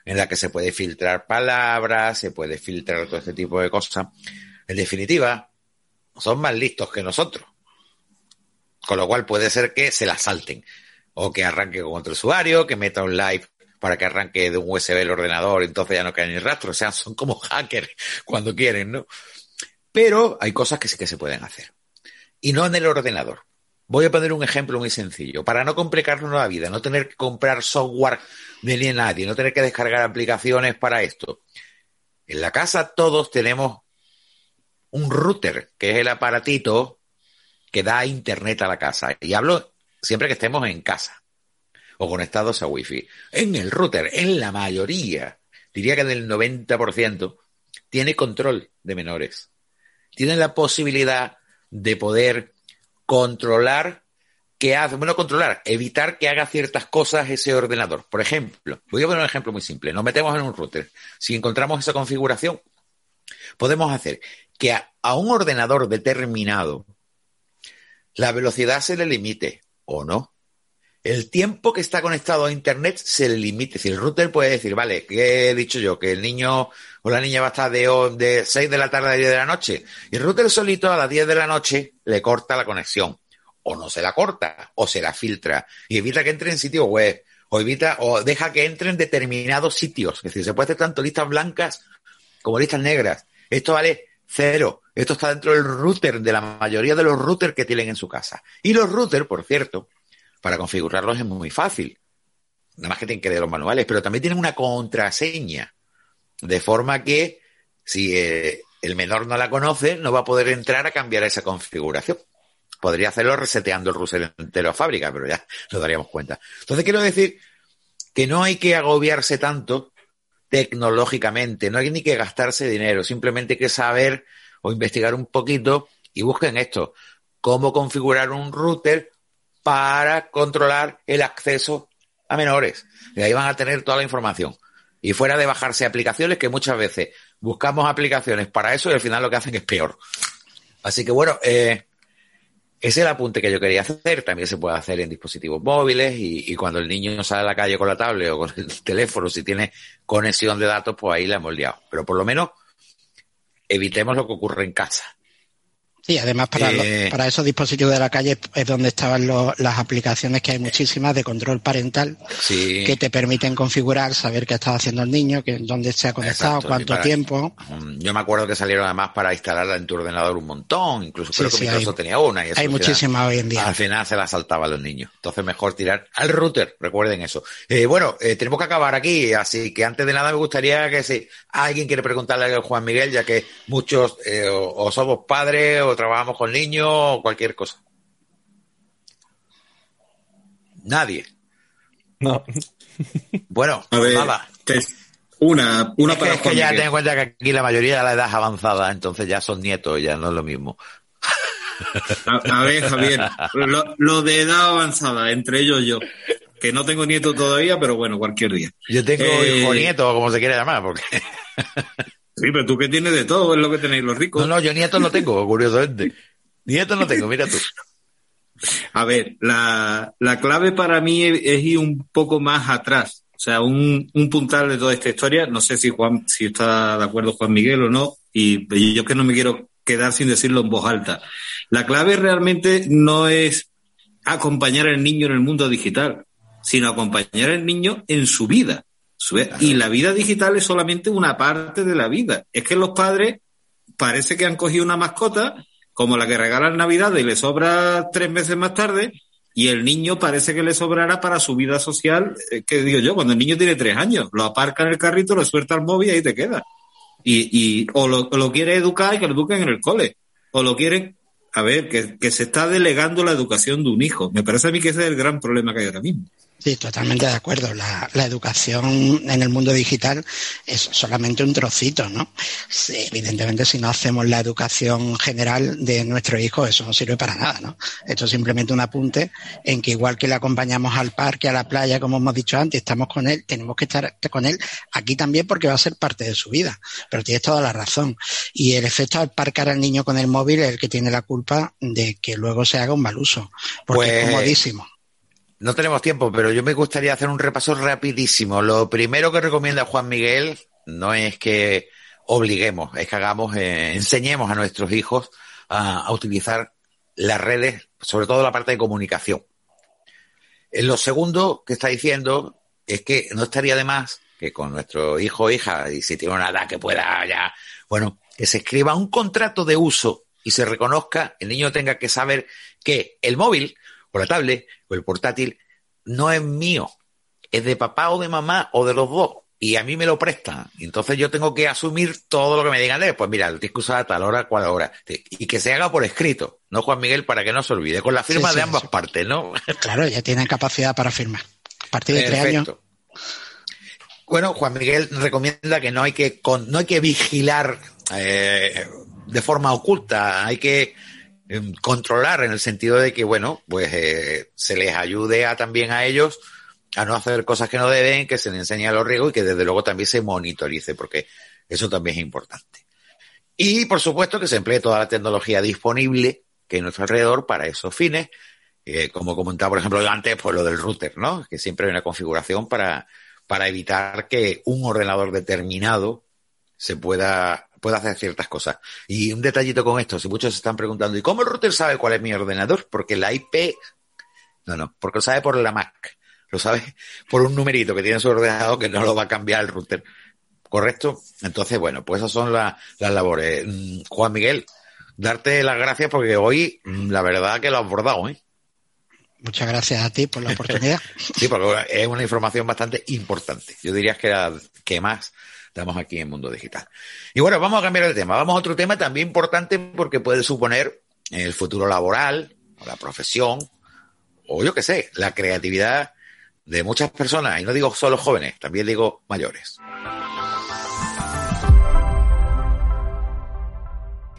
en la que se puede filtrar palabras, se puede filtrar todo este tipo de cosas. En definitiva, son más listos que nosotros. Con lo cual puede ser que se la salten. O que arranque con otro usuario, que meta un live para que arranque de un USB el ordenador, entonces ya no cae ni rastro. O sea, son como hackers cuando quieren, ¿no? Pero hay cosas que sí que se pueden hacer. Y no en el ordenador. Voy a poner un ejemplo muy sencillo. Para no complicarnos la vida, no tener que comprar software de ni nadie, no tener que descargar aplicaciones para esto. En la casa todos tenemos un router, que es el aparatito que da internet a la casa. Y hablo siempre que estemos en casa o conectados a Wi-Fi. En el router, en la mayoría, diría que del 90%, tiene control de menores. Tienen la posibilidad de poder controlar que hace, bueno, controlar, evitar que haga ciertas cosas ese ordenador. Por ejemplo, voy a poner un ejemplo muy simple. Nos metemos en un router. Si encontramos esa configuración, podemos hacer que a, a un ordenador determinado la velocidad se le limite o no. El tiempo que está conectado a Internet se le limite. Si el router puede decir, vale, ¿qué he dicho yo? Que el niño o la niña va a estar de, de 6 de la tarde a 10 de la noche. Y el router solito a las 10 de la noche le corta la conexión. O no se la corta, o se la filtra. Y evita que entre en sitios web. O evita, o deja que entre en determinados sitios. Es decir, se puede hacer tanto listas blancas como listas negras. Esto vale cero. Esto está dentro del router, de la mayoría de los routers que tienen en su casa. Y los routers, por cierto, para configurarlos es muy fácil. Nada más que tienen que leer los manuales, pero también tienen una contraseña. De forma que si eh, el menor no la conoce, no va a poder entrar a cambiar esa configuración. Podría hacerlo reseteando el router entero a fábrica, pero ya nos daríamos cuenta. Entonces quiero decir que no hay que agobiarse tanto tecnológicamente, no hay ni que gastarse dinero, simplemente hay que saber o investigar un poquito y busquen esto, cómo configurar un router para controlar el acceso a menores. Y ahí van a tener toda la información. Y fuera de bajarse aplicaciones, que muchas veces buscamos aplicaciones para eso y al final lo que hacen es peor. Así que bueno, eh, ese es el apunte que yo quería hacer. También se puede hacer en dispositivos móviles y, y, cuando el niño sale a la calle con la tablet o con el teléfono, si tiene conexión de datos, pues ahí la hemos liado. Pero por lo menos evitemos lo que ocurre en casa. Sí, además para, eh, para esos dispositivos de la calle es donde estaban lo, las aplicaciones que hay muchísimas de control parental sí. que te permiten configurar, saber qué está haciendo el niño, que, dónde se ha conectado, Exacto, cuánto para, tiempo. Yo me acuerdo que salieron además para instalarla en tu ordenador un montón, incluso creo sí, que Microsoft hay, tenía una. Y eso hay muchísimas hoy en día. Al final se la saltaba a los niños. Entonces mejor tirar al router, recuerden eso. Eh, bueno, eh, tenemos que acabar aquí, así que antes de nada me gustaría que si alguien quiere preguntarle a Juan Miguel, ya que muchos eh, o, o somos padres o trabajamos con niños o cualquier cosa. Nadie. No. Bueno, a ver, nada. Una, una es que, es que ya ten en cuenta que aquí la mayoría de la edad es avanzada, entonces ya son nietos, ya no es lo mismo. A, a ver, Javier, lo, lo, de edad avanzada, entre ellos yo, que no tengo nieto todavía, pero bueno, cualquier día. Yo tengo eh, hijo nieto, como se quiera llamar, porque. Sí, pero tú que tienes de todo, es lo que tenéis los ricos. No, no, yo nietos no tengo, curiosamente. Nietos no tengo, mira tú. A ver, la, la clave para mí es, es, ir un poco más atrás. O sea, un, un, puntal de toda esta historia. No sé si Juan, si está de acuerdo Juan Miguel o no. Y yo que no me quiero quedar sin decirlo en voz alta. La clave realmente no es acompañar al niño en el mundo digital, sino acompañar al niño en su vida. Y la vida digital es solamente una parte de la vida. Es que los padres parece que han cogido una mascota como la que regalan Navidad y le sobra tres meses más tarde, y el niño parece que le sobrará para su vida social, eh, que digo yo, cuando el niño tiene tres años, lo aparca en el carrito, lo suelta al móvil y ahí te queda. Y, y o, lo, lo quiere educar y que lo eduquen en el cole, o lo quieren, a ver, que, que se está delegando la educación de un hijo. Me parece a mí que ese es el gran problema que hay ahora mismo. Sí, totalmente de acuerdo. La, la, educación en el mundo digital es solamente un trocito, ¿no? Sí, evidentemente, si no hacemos la educación general de nuestro hijo, eso no sirve para nada, ¿no? Esto es simplemente un apunte en que igual que le acompañamos al parque, a la playa, como hemos dicho antes, estamos con él, tenemos que estar con él aquí también porque va a ser parte de su vida. Pero tienes toda la razón. Y el efecto al parcar al niño con el móvil es el que tiene la culpa de que luego se haga un mal uso. Porque pues... es comodísimo. No tenemos tiempo, pero yo me gustaría hacer un repaso rapidísimo. Lo primero que recomienda Juan Miguel no es que obliguemos, es que hagamos, eh, enseñemos a nuestros hijos a, utilizar las redes, sobre todo la parte de comunicación. En lo segundo que está diciendo es que no estaría de más que con nuestro hijo o hija, y si tiene una edad que pueda ya, bueno, que se escriba un contrato de uso y se reconozca, el niño tenga que saber que el móvil o la tablet o el portátil no es mío, es de papá o de mamá o de los dos. y a mí me lo prestan. Entonces yo tengo que asumir todo lo que me digan de, pues mira, tienes que usar a tal hora, cual hora. Y que se haga por escrito, ¿no, Juan Miguel? Para que no se olvide, con la firma Sí, sí, de ambas sí. partes, ¿no? Claro, ya tienen capacidad para firmar. A partir de tres años. Bueno, Juan Miguel recomienda que no hay que con- no hay que vigilar eh, de forma oculta, hay que controlar en el sentido de que bueno, pues eh, se les ayude a también a ellos a no hacer cosas que no deben, que se les enseñe los riesgos y que desde luego también se monitorice, porque eso también es importante. Y por supuesto que se emplee toda la tecnología disponible que hay a nuestro alrededor para esos fines, eh, como comentaba, por ejemplo, antes, pues lo del router, ¿no? Que siempre hay una configuración para, para evitar que un ordenador determinado se pueda, pueda hacer ciertas cosas. Y un detallito con esto, si muchos se están preguntando, ¿y cómo el router sabe cuál es mi ordenador? Porque la IP, no, no, porque lo sabe por la Mac, lo sabe por un numerito que tiene en su ordenador que no lo va a cambiar el router. ¿Correcto? Entonces, bueno, pues esas son la- las labores. Mm, Juan Miguel, darte las gracias porque hoy, mm, la verdad que lo has bordado, ¿eh? Muchas gracias a ti por la oportunidad. Sí, porque es una información bastante importante. Yo diría que que más damos aquí en Mundo Digital. Y bueno, vamos a cambiar el tema. Vamos a otro tema también importante porque puede suponer el futuro laboral, o la profesión, o yo qué sé, la creatividad de muchas personas. Y no digo solo jóvenes, también digo mayores.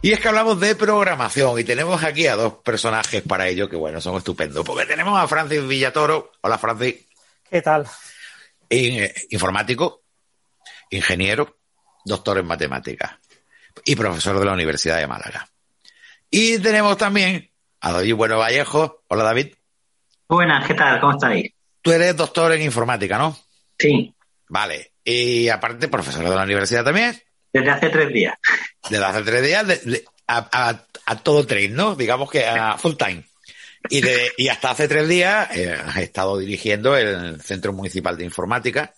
Y es que hablamos de programación y tenemos aquí a dos personajes para ello que, bueno, son estupendos. Porque tenemos a Francis Villatoro. Hola, Francis. ¿Qué tal? Eh, informático, ingeniero, doctor en matemáticas y profesor de la Universidad de Málaga. Y tenemos también a David Bueno Vallejo. Hola, David. Buenas, ¿qué tal? ¿Cómo estáis? Tú eres doctor en informática, ¿no? Sí, Vale. Y aparte, profesor de la universidad también. desde hace tres días. Desde hace tres días de- de- a, a- a todo tren, ¿no? Digamos que a full time. Y, de- y hasta hace tres días eh, has estado dirigiendo el Centro Municipal de Informática,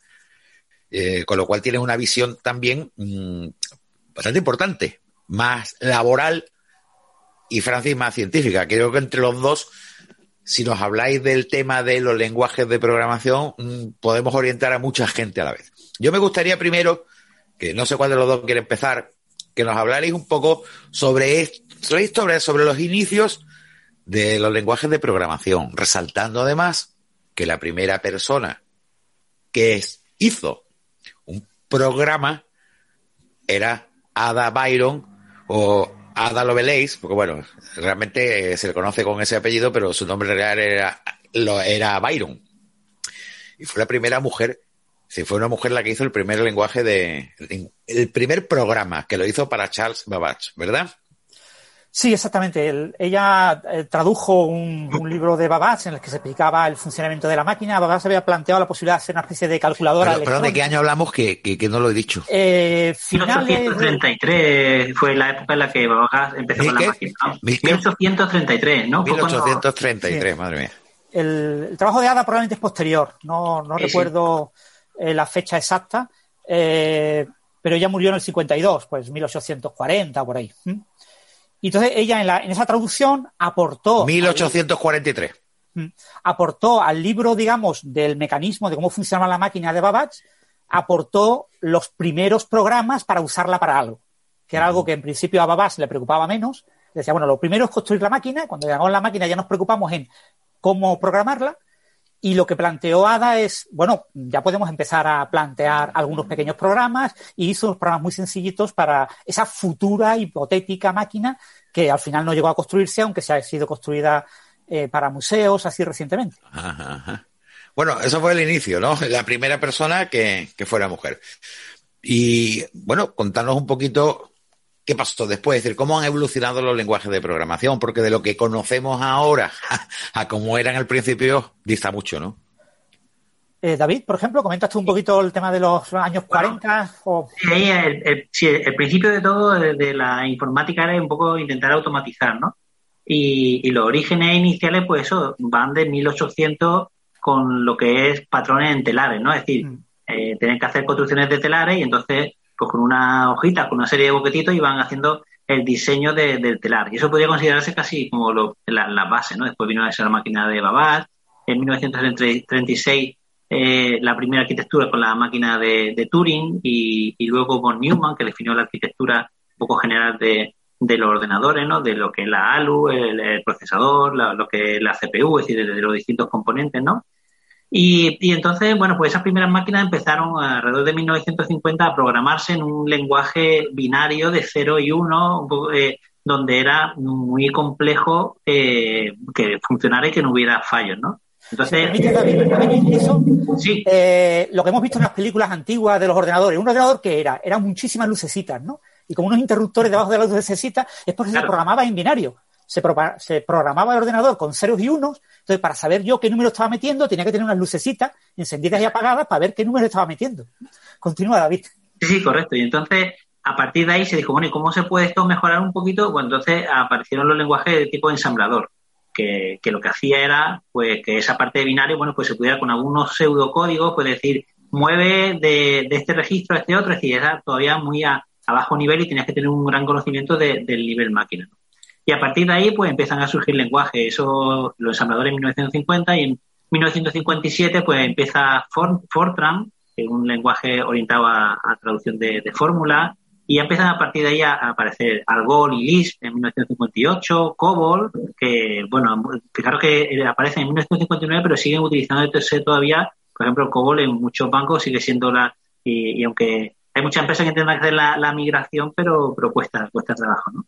eh, con lo cual tienes una visión también mm, bastante importante, más laboral y Francis más científica. Creo que entre los dos, si nos habláis del tema de los lenguajes de programación, mm, podemos orientar a mucha gente a la vez. Yo me gustaría primero, que no sé cuál de los dos quiere empezar, que nos hablarais un poco sobre, est- sobre, sobre, los inicios de los lenguajes de programación, resaltando además que la primera persona que hizo programa era Ada Byron o Ada Lovelace, porque bueno, realmente eh, se le conoce con ese apellido, pero su nombre real era, lo, era Byron. Y fue la primera mujer, sí, fue una mujer la que hizo el primer lenguaje de, el primer programa que lo hizo para Charles Babbage, ¿verdad? Sí, exactamente. El- ella eh, tradujo un, un libro de Babbage en el que se explicaba el funcionamiento de la máquina. Babbage había planteado la posibilidad de hacer una especie de calculadora Pero, perdón, ¿de qué año hablamos? Que, que, que no lo he dicho. Eh, finales de- 1833 fue la época en la que Babajas empezó con la máquina. ¿no? ¿Mil qué? 1833, ¿no? Fue cuando- 1833, madre mía. el, el trabajo de Ada probablemente es posterior. No, no Sí, sí. recuerdo eh, la fecha exacta, eh, pero ella murió en el 52, pues 1840 por ahí. ¿Mm? Y entonces ella en, la, en esa traducción aportó 1843. Mm. aportó al libro, digamos, del mecanismo de cómo funcionaba la máquina de Babbage, aportó los primeros programas para usarla para algo, que era algo que en principio a Babbage le preocupaba menos. Decía, bueno, lo primero es construir la máquina, cuando llegamos a la máquina ya nos preocupamos en cómo programarla, y lo que planteó Ada es, bueno, ya podemos empezar a plantear algunos pequeños programas y hizo unos programas muy sencillitos para esa futura hipotética máquina que al final no llegó a construirse, aunque se ha sido construida eh, para museos así recientemente. Bueno, eso fue el inicio, ¿no? La primera persona que, que fue la mujer. Y bueno, contanos un poquito qué pasó después, es decir, cómo han evolucionado los lenguajes de programación, porque de lo que conocemos ahora a, a cómo eran al principio dista mucho, ¿no? Eh, David, por ejemplo, comentas tú un poquito el tema de los años 40 o... Sí, el, el- sí, el principio de todo de, de la informática era un poco intentar automatizar, ¿no? Y, y los orígenes iniciales, pues eso, van de 1800 con lo que es patrones en telares, ¿no? Es decir, Mm. eh, tienen que hacer construcciones de telares y entonces, pues con una hojita, con una serie de boquetitos, iban haciendo el diseño de- del telar. Y eso podría considerarse casi como lo- la, la base, ¿no? Después vino a ser la máquina de Babbage. En 1936 eh, la primera arquitectura con la máquina de, Turing y, y, luego von Neumann, que definió la arquitectura un poco general de, los ordenadores, ¿no? De lo que es la ALU, el, el procesador, la, lo que es la CPU, es decir, de, de los distintos componentes, ¿no? Y, y, entonces, bueno, pues esas primeras máquinas empezaron alrededor de 1950 a programarse en un lenguaje binario de 0 y 1, eh, donde era muy complejo eh, que funcionara y que no hubiera fallos, ¿no? Entonces, David, eso, sí. eh, lo que hemos visto en las películas antiguas de los ordenadores, un ordenador que era, eran muchísimas lucecitas, ¿no? Y como unos interruptores debajo de las lucecitas, es porque claro. se programaba en binario. Se, pro se, programaba el ordenador con ceros y unos, entonces para saber yo qué número estaba metiendo tenía que tener unas lucecitas encendidas y apagadas para ver qué número estaba metiendo. Continúa, David. Sí, sí, correcto. Y entonces, a partir de ahí se dijo, bueno, ¿y cómo se puede esto mejorar un poquito? Pues entonces aparecieron los lenguajes de tipo ensamblador que, lo que hacía era pues que esa parte de binario, bueno, pues se pudiera con algunos pseudocódigos, pues decir, mueve de, este registro a este otro, es decir, era todavía muy a, bajo nivel y tenías que tener un gran conocimiento de, del nivel máquina. Y a partir de ahí, pues empiezan a surgir lenguajes, eso los ensambladores en 1950 y en 1957 pues empieza Fortran, que es un lenguaje orientado a, traducción de, de fórmulas, y empiezan a partir de ahí a, aparecer Algol y Lisp en 1958, COBOL, que, bueno, fijaros que aparecen en 1959, pero siguen utilizándose todavía, por ejemplo, COBOL en muchos bancos sigue siendo la, y, y aunque hay muchas empresas que intentan hacer la, la migración, pero, pero cuesta, cuesta trabajo, ¿no?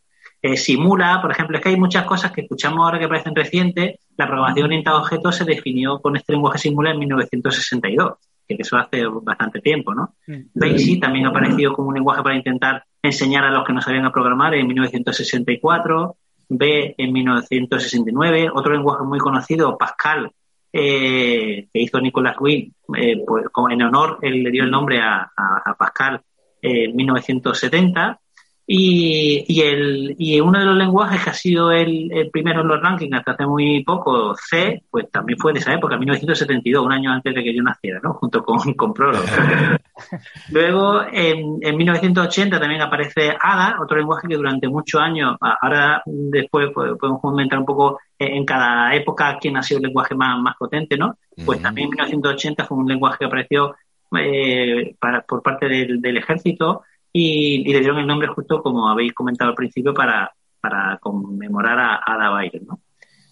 Eh, simula, por ejemplo, es que hay muchas cosas que escuchamos ahora que parecen recientes. La programación orientada a objetos se definió con este lenguaje Simula en 1962 que eso hace bastante tiempo, ¿no? Mm. BASIC también ha aparecido como un lenguaje para intentar enseñar a los que no sabían a programar en 1964, B en 1969, otro lenguaje muy conocido, Pascal, eh, que hizo Nicolas Will, eh, pues, en honor, él le dio el nombre a, a, a Pascal en 1970, y, y, el, y uno de los lenguajes que ha sido el, el, primero en los rankings hasta hace muy poco, C, pues también fue de esa época, 1972, un año antes de que yo naciera, ¿no? Junto con, con Prolog. Luego, en, en 1980 también aparece ADA, otro lenguaje que durante muchos años, ahora después podemos comentar un poco en cada época quién ha sido el lenguaje más, más potente, ¿no? Pues también en 1980 fue un lenguaje que apareció eh, para, por parte del, del ejército y, y, le dieron el nombre justo como habéis comentado al principio para, para conmemorar a Ada Byron. ¿no?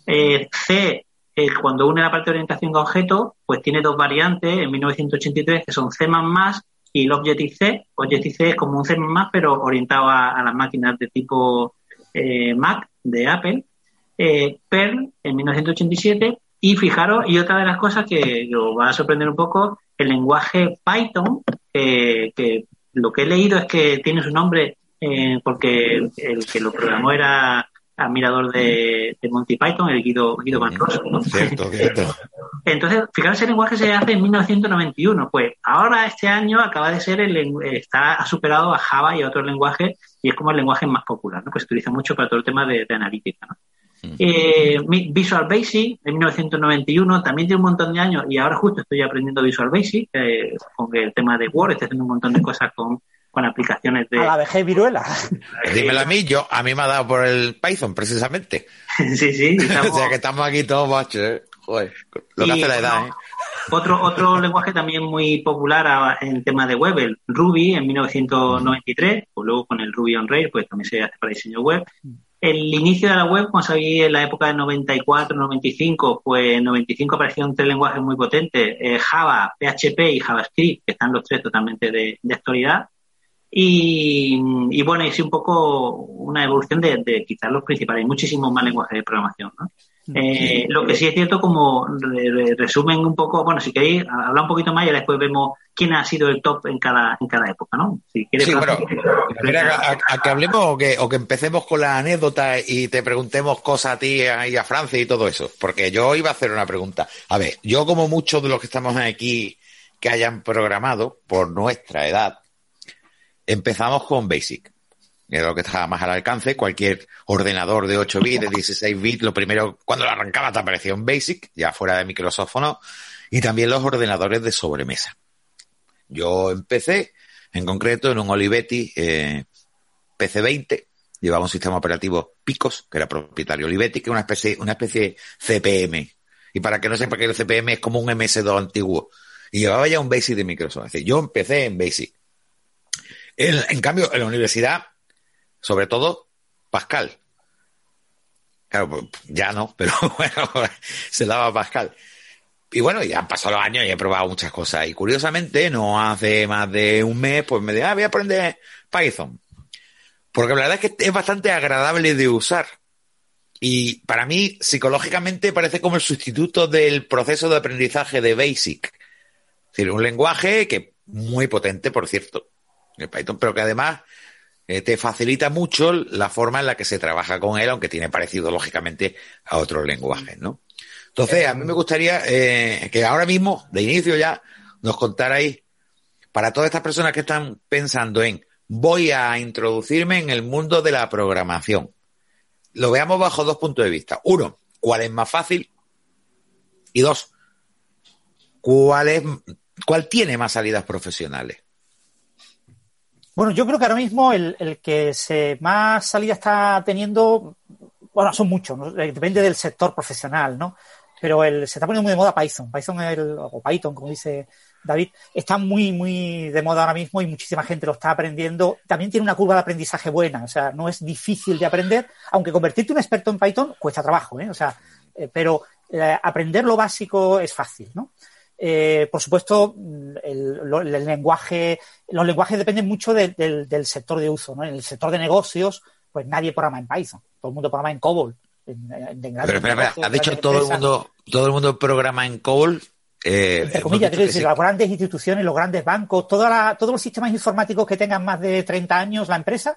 Eh, C, eh, cuando une la parte de orientación a objetos, pues tiene dos variantes en 1983 que son C++ y el Objective-C. Objective-C es como un C++ pero orientado a, las máquinas de tipo eh, Mac de Apple. Eh, Perl en 1987 y fijaros, y otra de las cosas que os va a sorprender un poco, el lenguaje Python, que lo que he leído es que tiene su nombre eh, porque el que lo programó era admirador de, de Monty Python, el Guido, Guido Van Rossum, ¿no? Cierto, cierto. Entonces, fijaros, ese lenguaje se hace en 1991. Pues ahora, este año, acaba de ser, el está ha superado a Java y a otros lenguajes y es como el lenguaje más popular, ¿no? Pues se utiliza mucho para todo el tema de, de analítica, ¿no? Eh, Visual Basic en 1991 también tiene un montón de años y ahora justo estoy aprendiendo Visual Basic eh, con el tema de Word, estoy haciendo un montón de cosas con, con aplicaciones de... A la vejez viruela. Dímelo a mí, yo, a mí me ha dado por el Python precisamente. sí, sí. Estamos... o sea que estamos aquí todos machos, ¿eh? Joder, lo que y, hace la edad, bueno, ¿eh? Otro, otro lenguaje también muy popular en tema de web, el Ruby en 1993, o luego con el Ruby on Rails, pues también se hace para diseño web el inicio de la web, como sabéis, en la época de 94, 95, pues en 95 aparecieron tres lenguajes muy potentes, eh, Java, PHP y JavaScript, que están los tres totalmente de, de actualidad. Y, y, bueno, es un poco una evolución de, de quizás los principales, hay muchísimos más lenguajes de programación, ¿no? Eh, lo que sí es cierto, como re, resumen un poco, bueno, si queréis, hablar un poquito más y después vemos quién ha sido el top en cada, en cada época, ¿no? Si quieres, sí, bueno, mira, a, a, que hablemos o que, o que empecemos con la anécdota y te preguntemos cosas a ti y a Francia y todo eso, porque yo iba a hacer una pregunta. A ver, yo como muchos de los que estamos aquí que hayan programado por nuestra edad, empezamos con Basic era lo que estaba más al alcance. Cualquier ordenador de 8 bits, de 16 bits, lo primero, cuando lo arrancaba te aparecía un BASIC, ya fuera de Microsoft y también los ordenadores de sobremesa. Yo empecé, en concreto, en un Olivetti eh, PC20, llevaba un sistema operativo Picos, que era propietario Olivetti, que es una especie, una especie de CPM. Y para que no sepa que el CPM es como un MS2 antiguo, y llevaba ya un Basic de Microsoft. Es decir, yo empecé en Basic. En, cambio, en la universidad, sobre todo, Pascal. Claro, pues, ya no, pero bueno, se daba Pascal. Y bueno, ya han pasado los años y he probado muchas cosas. Y curiosamente, no hace más de un mes, pues me dije, ah, voy a aprender Python. Porque la verdad es que es bastante agradable de usar. Y para mí, psicológicamente, parece como el sustituto del proceso de aprendizaje de Basic. Es decir, un lenguaje que muy potente, por cierto, el Python, pero que además eh, te facilita mucho la forma en la que se trabaja con él, aunque tiene parecido, lógicamente, a otros lenguajes, ¿no? Entonces, a mí me gustaría eh, que ahora mismo, de inicio ya, nos contarais, para todas estas personas que están pensando en voy a introducirme en el mundo de la programación. Lo veamos bajo dos puntos de vista. Uno, ¿cuál es más fácil? Y dos, ¿cuál, es, cuál tiene más salidas profesionales? Bueno, yo creo que ahora mismo el, el que se más salida está teniendo, bueno, son muchos. Eh, depende del sector profesional, ¿no? Pero el, se está poniendo muy de moda Python. Python el, o Python, como dice David, está muy, muy de moda ahora mismo y muchísima gente lo está aprendiendo. También tiene una curva de aprendizaje buena, o sea, no es difícil de aprender, aunque convertirte en un experto en Python cuesta trabajo, ¿eh? O sea, eh, pero eh, aprender lo básico es fácil, ¿no? Eh, por supuesto, el, el, lenguaje, los lenguajes dependen mucho de, de, del sector de uso, ¿no? En el sector de negocios, pues nadie programa en Python, todo el mundo programa en COBOL. En, pero, espera, has dicho todo el mundo, todo el mundo programa en COBOL. Eh, Entre comillas, quiero decir, las grandes instituciones, los grandes bancos, toda la, todos los sistemas informáticos que tengan más de 30 años la empresa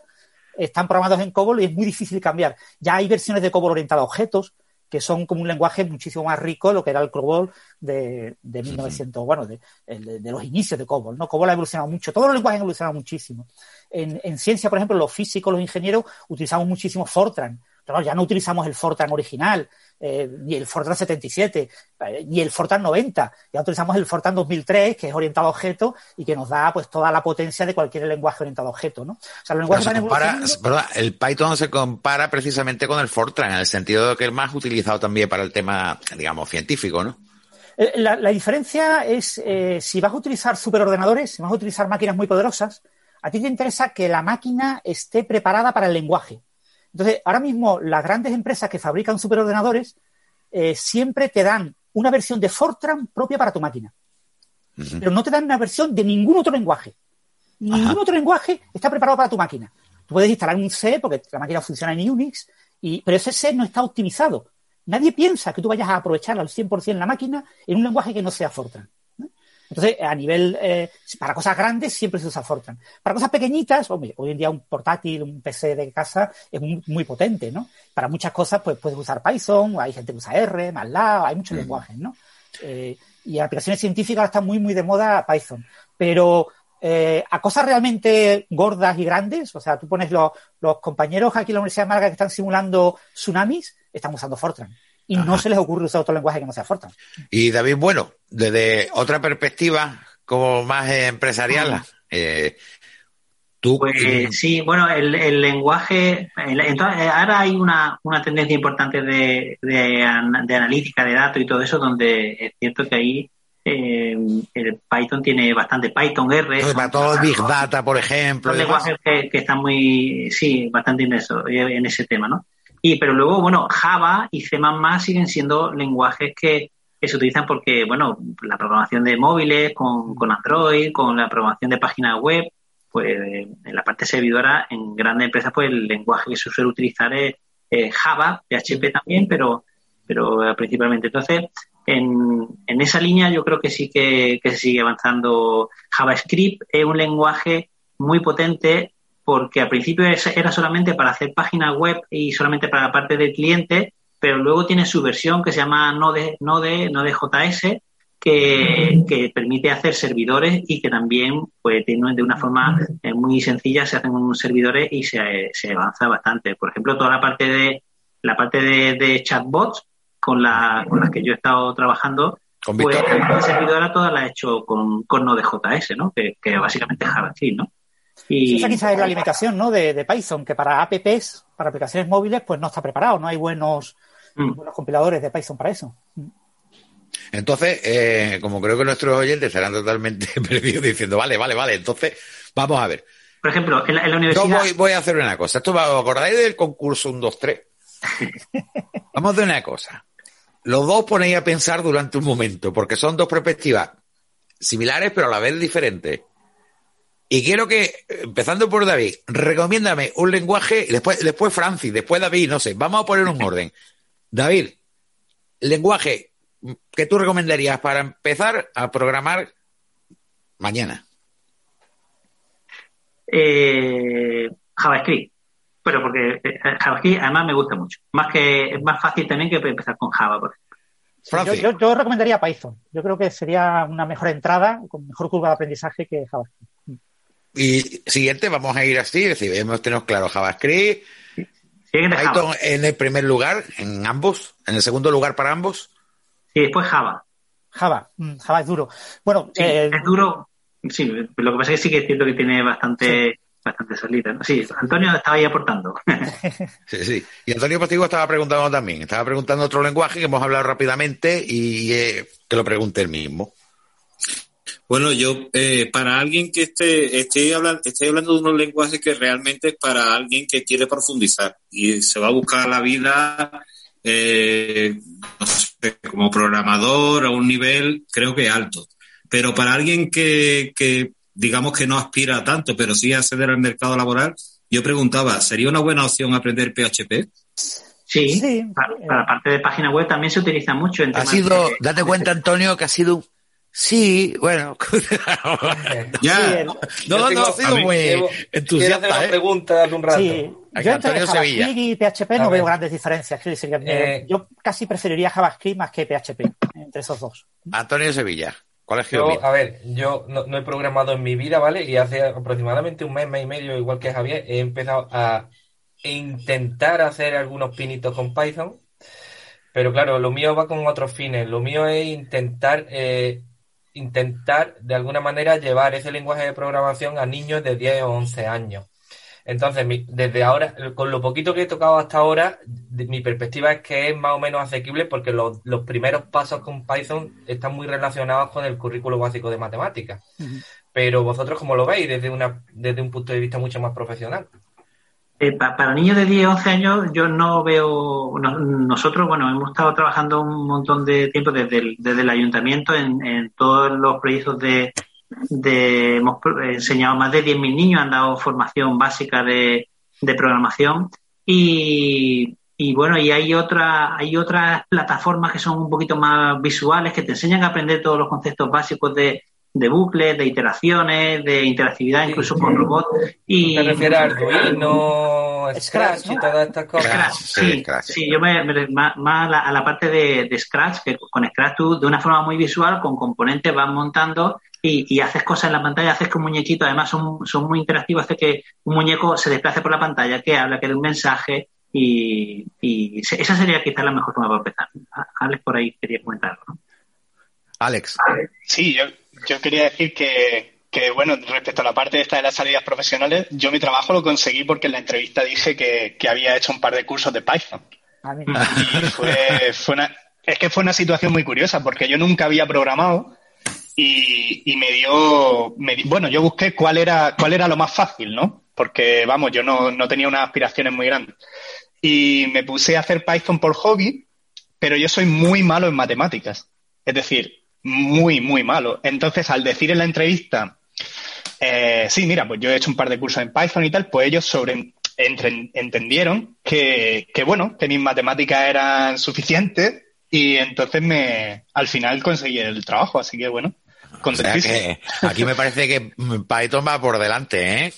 están programados en COBOL y es muy difícil cambiar. Ya hay versiones de COBOL orientadas a objetos, que son como un lenguaje muchísimo más rico lo que era el COBOL de, de 1900, bueno, de, de, de, los inicios de COBOL, ¿no? COBOL ha evolucionado mucho, todos los lenguajes han evolucionado muchísimo. En, en ciencia, por ejemplo, los físicos, los ingenieros, utilizamos muchísimo Fortran, pero ya no utilizamos el Fortran original, eh, ni el Fortran 77, eh, ni el Fortran 90. Ya utilizamos el Fortran 2003, que es orientado a objetos y que nos da pues toda la potencia de cualquier lenguaje orientado a objetos, ¿no? O sea, los lenguajes compara, perdón, el Python se compara precisamente con el Fortran, en el sentido de que es más utilizado también para el tema, digamos, científico, ¿no? Eh, la, la diferencia es eh, si vas a utilizar superordenadores, si vas a utilizar máquinas muy poderosas, a ti te interesa que la máquina esté preparada para el lenguaje. Entonces, ahora mismo las grandes empresas que fabrican superordenadores eh, siempre te dan una versión de Fortran propia para tu máquina. Uh -huh. Pero no te dan una versión de ningún otro lenguaje. Ningún Ajá. otro lenguaje está preparado para tu máquina. Tú puedes instalar un C porque la máquina funciona en Unix, y, pero ese C no está optimizado. Nadie piensa que tú vayas a aprovechar al 100% la máquina en un lenguaje que no sea Fortran. Entonces, a nivel, eh, para cosas grandes siempre se usa Fortran. Para cosas pequeñitas, hombre, hoy en día un portátil, un PC de casa es muy, muy potente, ¿no? Para muchas cosas, pues puedes usar Python, hay gente que usa R, MATLAB, hay muchos mm. lenguajes, ¿no? Eh, y en aplicaciones científicas está muy, muy de moda Python. Pero eh, a cosas realmente gordas y grandes, o sea, tú pones los, los compañeros aquí en la Universidad de Málaga que están simulando tsunamis, están usando Fortran y Ajá. no se les ocurre usar otro lenguaje que no sea Fortran. Y David, bueno, desde otra perspectiva, como más empresarial, eh, tú. Pues sí, bueno, el, el lenguaje. El, entonces, ahora hay una, una tendencia importante de, de, de, analítica de datos y todo eso, donde es cierto que ahí. Eh, el Python tiene bastante Python R. Entonces, para todo Big Data, por ejemplo. Los lenguajes que, que, están muy, sí, bastante en eso, en ese tema, ¿no? Y, pero luego, bueno, Java y C++ siguen siendo lenguajes que, que se utilizan porque, bueno, la programación de móviles con, con Android, con la programación de páginas web, pues en la parte servidora, en grandes empresas, pues el lenguaje que se suele utilizar es, Java, PHP también, pero, pero principalmente. Entonces, en, en esa línea yo creo que sí que, que se sigue avanzando. JavaScript es un lenguaje muy potente porque al principio era solamente para hacer páginas web y solamente para la parte del cliente, pero luego tiene su versión que se llama Node, Node, Node.js, que, que, permite hacer servidores y que también pues tiene de una forma eh, muy sencilla se hacen unos servidores y se, se, avanza bastante. Por ejemplo, toda la parte de la parte de, de chatbots con, la, con las que yo he estado trabajando, ¿Con pues la servidora toda la he hecho con, con Node.js, ¿no? Que, que básicamente es JavaScript, ¿no? Y... Esa quizás es la limitación ¿no? de, de, Python, que para apps, para aplicaciones móviles, pues no está preparado, no hay buenos, mm. buenos compiladores de Python para eso. Entonces, eh, como creo que nuestros oyentes estarán totalmente perdidos diciendo, vale, vale, vale, entonces, vamos a ver. Por ejemplo, en la, en la universidad. Yo voy, voy a hacer una cosa. Esto va- ¿os acordáis del concurso 1, 2, 3? Vamos a hacer una cosa. Los dos ponéis a pensar durante un momento, porque son dos perspectivas similares, pero a la vez diferentes. Y quiero que, empezando por David, recomiéndame un lenguaje, y después, después Francis, después David, no sé, vamos a poner un orden. David, lenguaje que tú recomendarías para empezar a programar mañana. Eh, JavaScript. Pero porque eh, JavaScript además me gusta mucho. Más que es más fácil también que empezar con Java, por ejemplo. Yo- yo recomendaría Python. Yo creo que sería una mejor entrada, con mejor curva de aprendizaje que JavaScript. Y siguiente, vamos a ir así, es decir, hemos tenido claro JavaScript, Python Java. en el primer lugar, en ambos, en el segundo lugar para ambos. Y después Java. Java, mm, Java es duro. Bueno, Sí, eh, es duro. Sí, lo que pasa es que sí que es cierto que tiene bastante, bastante salida. ¿no? Sí, Antonio estaba ahí aportando. Sí, sí. Y Antonio Postigo estaba preguntando también, estaba preguntando otro lenguaje que hemos hablado rápidamente y eh, que lo pregunte él mismo. Bueno, yo, eh, para alguien que esté, estoy hablando, estoy hablando de unos lenguajes que realmente es para alguien que quiere profundizar y se va a buscar la vida, eh, no sé, como programador a un nivel, creo que alto. Pero para alguien que, que, digamos que no aspira a tanto, pero sí a acceder al mercado laboral, yo preguntaba, ¿sería una buena opción aprender PHP? Sí, Sí, para, para la parte de página web también se utiliza mucho. En Ha sido, de- date cuenta Antonio, que ha sido un... Sí, bueno. Ya, sí, el- no, Yo no, tengo- no ha sido muy Quiero hacer entusiasta, ¿eh? pregunta hace un rato. sí. Yo entre Antonio Sevilla. JavaScript y PHP no veo grandes diferencias. Quiero decir, que, eh, yo casi preferiría JavaScript más que PHP entre esos dos. Antonio Sevilla, colegio Yo, bien. a ver, yo no, no he programado en mi vida, ¿vale? Y hace aproximadamente un mes, mes y medio, igual que Javier, he empezado a intentar hacer algunos pinitos con Python. Pero claro, lo mío va con otros fines. Lo mío es intentar, eh, intentar de alguna manera llevar ese lenguaje de programación a niños de 10 o 11 años. Entonces, desde ahora, con lo poquito que he tocado hasta ahora, mi perspectiva es que es más o menos asequible porque los, los primeros pasos con Python están muy relacionados con el currículo básico de matemáticas. Pero vosotros, ¿cómo lo veis desde, una, desde un punto de vista mucho más profesional? Eh, pa- para niños de 10, 11 años, yo no veo. no- nosotros, bueno, hemos estado trabajando un montón de tiempo desde el, desde el ayuntamiento en, en todos los proyectos de. de hemos enseñado más de 10.000 niños, han dado formación básica de, de programación. Y, y bueno, y hay, otra, hay otras plataformas que son un poquito más visuales que te enseñan a aprender todos los conceptos básicos de, de bucles, de iteraciones, de interactividad, incluso con robots. Y, ¿Te refieres a Arduino, Scratch, Scratch y ¿no? todas estas cosas? Scratch, sí, sí, Scratch. sí, yo me, me- más, más a, la, a la parte de, de Scratch, que con Scratch tú de una forma muy visual, con componentes vas montando y, y haces cosas en la pantalla, haces que un muñequito, además son, son muy interactivos, hace que un muñeco se desplace por la pantalla, que habla, que dé un mensaje y, y esa sería quizás la mejor forma para empezar. Alex por ahí quería comentarlo, ¿no? Alex, Sí, yo, yo quería decir que, que, bueno, respecto a la parte esta de las salidas profesionales, yo mi trabajo lo conseguí porque en la entrevista dije que, que había hecho un par de cursos de Python. A mí- Y fue, fue una, es que fue una situación muy curiosa porque yo nunca había programado y, y me dio, me di- bueno, yo busqué cuál era, cuál era lo más fácil, ¿no? Porque, vamos, yo no, no tenía unas aspiraciones muy grandes. Y me puse a hacer Python por hobby, pero yo soy muy malo en matemáticas. Es decir, muy, muy malo. Entonces, al decir en la entrevista, eh, sí, mira, pues yo he hecho un par de cursos en Python y tal, pues ellos sobre, entre- entendieron que, que, bueno, que mis matemáticas eran suficientes y entonces me, al final conseguí el trabajo, así que bueno, o sea que aquí me parece que Python va por delante, ¿eh?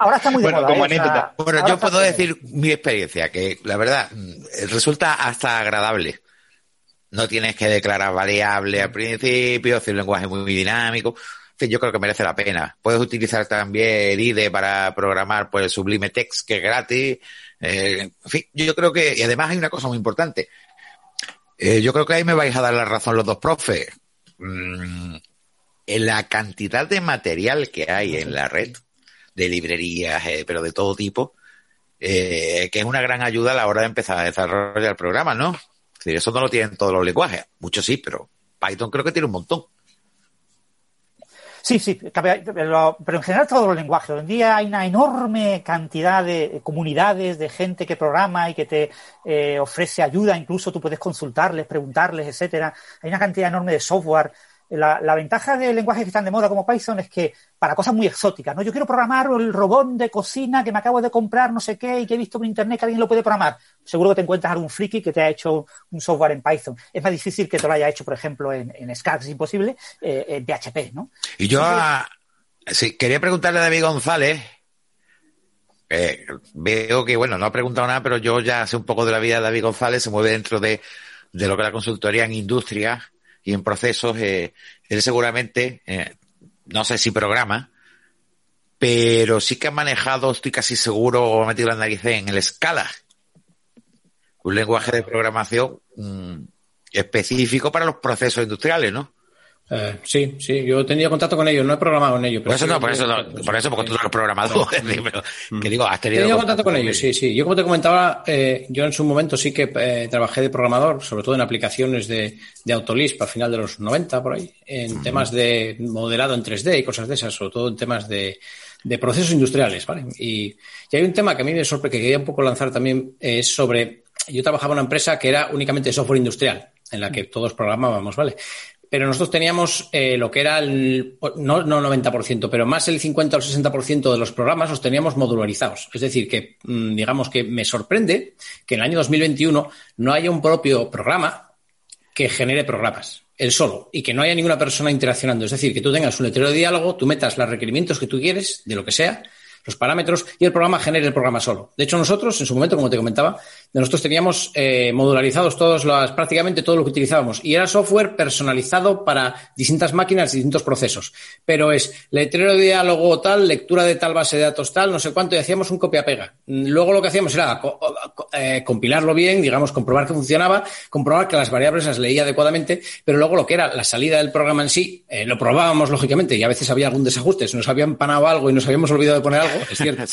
Ahora está muy de Bueno, moda. como ¿eh? Bueno, anécdota. ahora yo puedo decir mi experiencia, que la verdad mm, resulta hasta agradable. No tienes que declarar variable al principio, hacer un lenguaje muy dinámico. En fin, yo creo que merece la pena. Puedes utilizar también IDE para programar pues Sublime Text, que es gratis. Eh, en fin, yo creo que, y además hay una cosa muy importante. Eh, yo creo que ahí me vais a dar la razón los dos profes. Mm, en la cantidad de material que hay en la red, de librerías, eh, pero de todo tipo, que es una gran ayuda a la hora de empezar a desarrollar programas, ¿no? Es decir, eso no lo tienen todos los lenguajes. Muchos sí, pero Python creo que tiene un montón. Sí, sí, pero en general todos los lenguajes. Hoy en día hay una enorme cantidad de comunidades, de gente que programa y que te eh, ofrece ayuda, incluso tú puedes consultarles, preguntarles, etcétera. Hay una cantidad enorme de software la, ventaja de lenguajes que están de moda como Python es que para cosas muy exóticas, ¿no? Yo quiero programar el robot de cocina que me acabo de comprar, no sé qué, y que he visto por internet que alguien lo puede programar. Seguro que te encuentras algún friki que te ha hecho un software en Python. Es más difícil que te lo haya hecho, por ejemplo, en, en es imposible, eh, en PHP, ¿no? Y yo sí, quería preguntarle a David González, veo que, bueno, no ha preguntado nada, pero yo ya sé un poco de la vida de David González, se mueve dentro de, de lo que es la consultoría en industria y en procesos, eh, él seguramente, eh, no sé si programa, pero sí que ha manejado, estoy casi seguro, o ha metido la nariz en el Scala, un lenguaje de programación mm, específico para los procesos industriales, ¿no? Eh, sí, sí, yo he tenido contacto con ellos, no he programado en ellos. por eso no, por eso, por eso, porque tú no has programado. que digo, has tenido. He tenido contacto con ellos, sí, sí. Yo, como te comentaba, eh, yo en su momento sí que eh, trabajé de programador, sobre todo en aplicaciones de, de Autolisp al final de los 90, por ahí, en temas de modelado en 3D y cosas de esas, sobre todo en temas de, de procesos industriales, ¿vale? Y, y, hay un tema que a mí me sorprende, que quería un poco lanzar también, es sobre. Yo trabajaba en una empresa que era únicamente software industrial, en la que todos programábamos, ¿vale? Pero nosotros teníamos eh, lo que era el, no, no 90%, pero más el 50 o el 60% de los programas los teníamos modularizados. Es decir, que mm, digamos que me sorprende que en el año 2021 no haya un propio programa que genere programas, el solo, y que no haya ninguna persona interaccionando. Es decir, que tú tengas un letrero de diálogo, tú metas los requerimientos que tú quieres, de lo que sea, los parámetros y el programa genere el programa solo. De hecho, nosotros, en su momento, como te comentaba, nosotros teníamos eh, modularizados todos las, prácticamente todo lo que utilizábamos y era software personalizado para distintas máquinas, distintos procesos. Pero es letrero de diálogo tal, lectura de tal base de datos tal, no sé cuánto, y hacíamos un copia-pega. Luego lo que hacíamos era eh, compilarlo bien, digamos, comprobar que funcionaba, comprobar que las variables las leía adecuadamente, pero luego lo que era la salida del programa en sí, eh, lo probábamos lógicamente y a veces había algún desajuste, se nos había empanado algo y nos habíamos olvidado de poner algo, es cierto.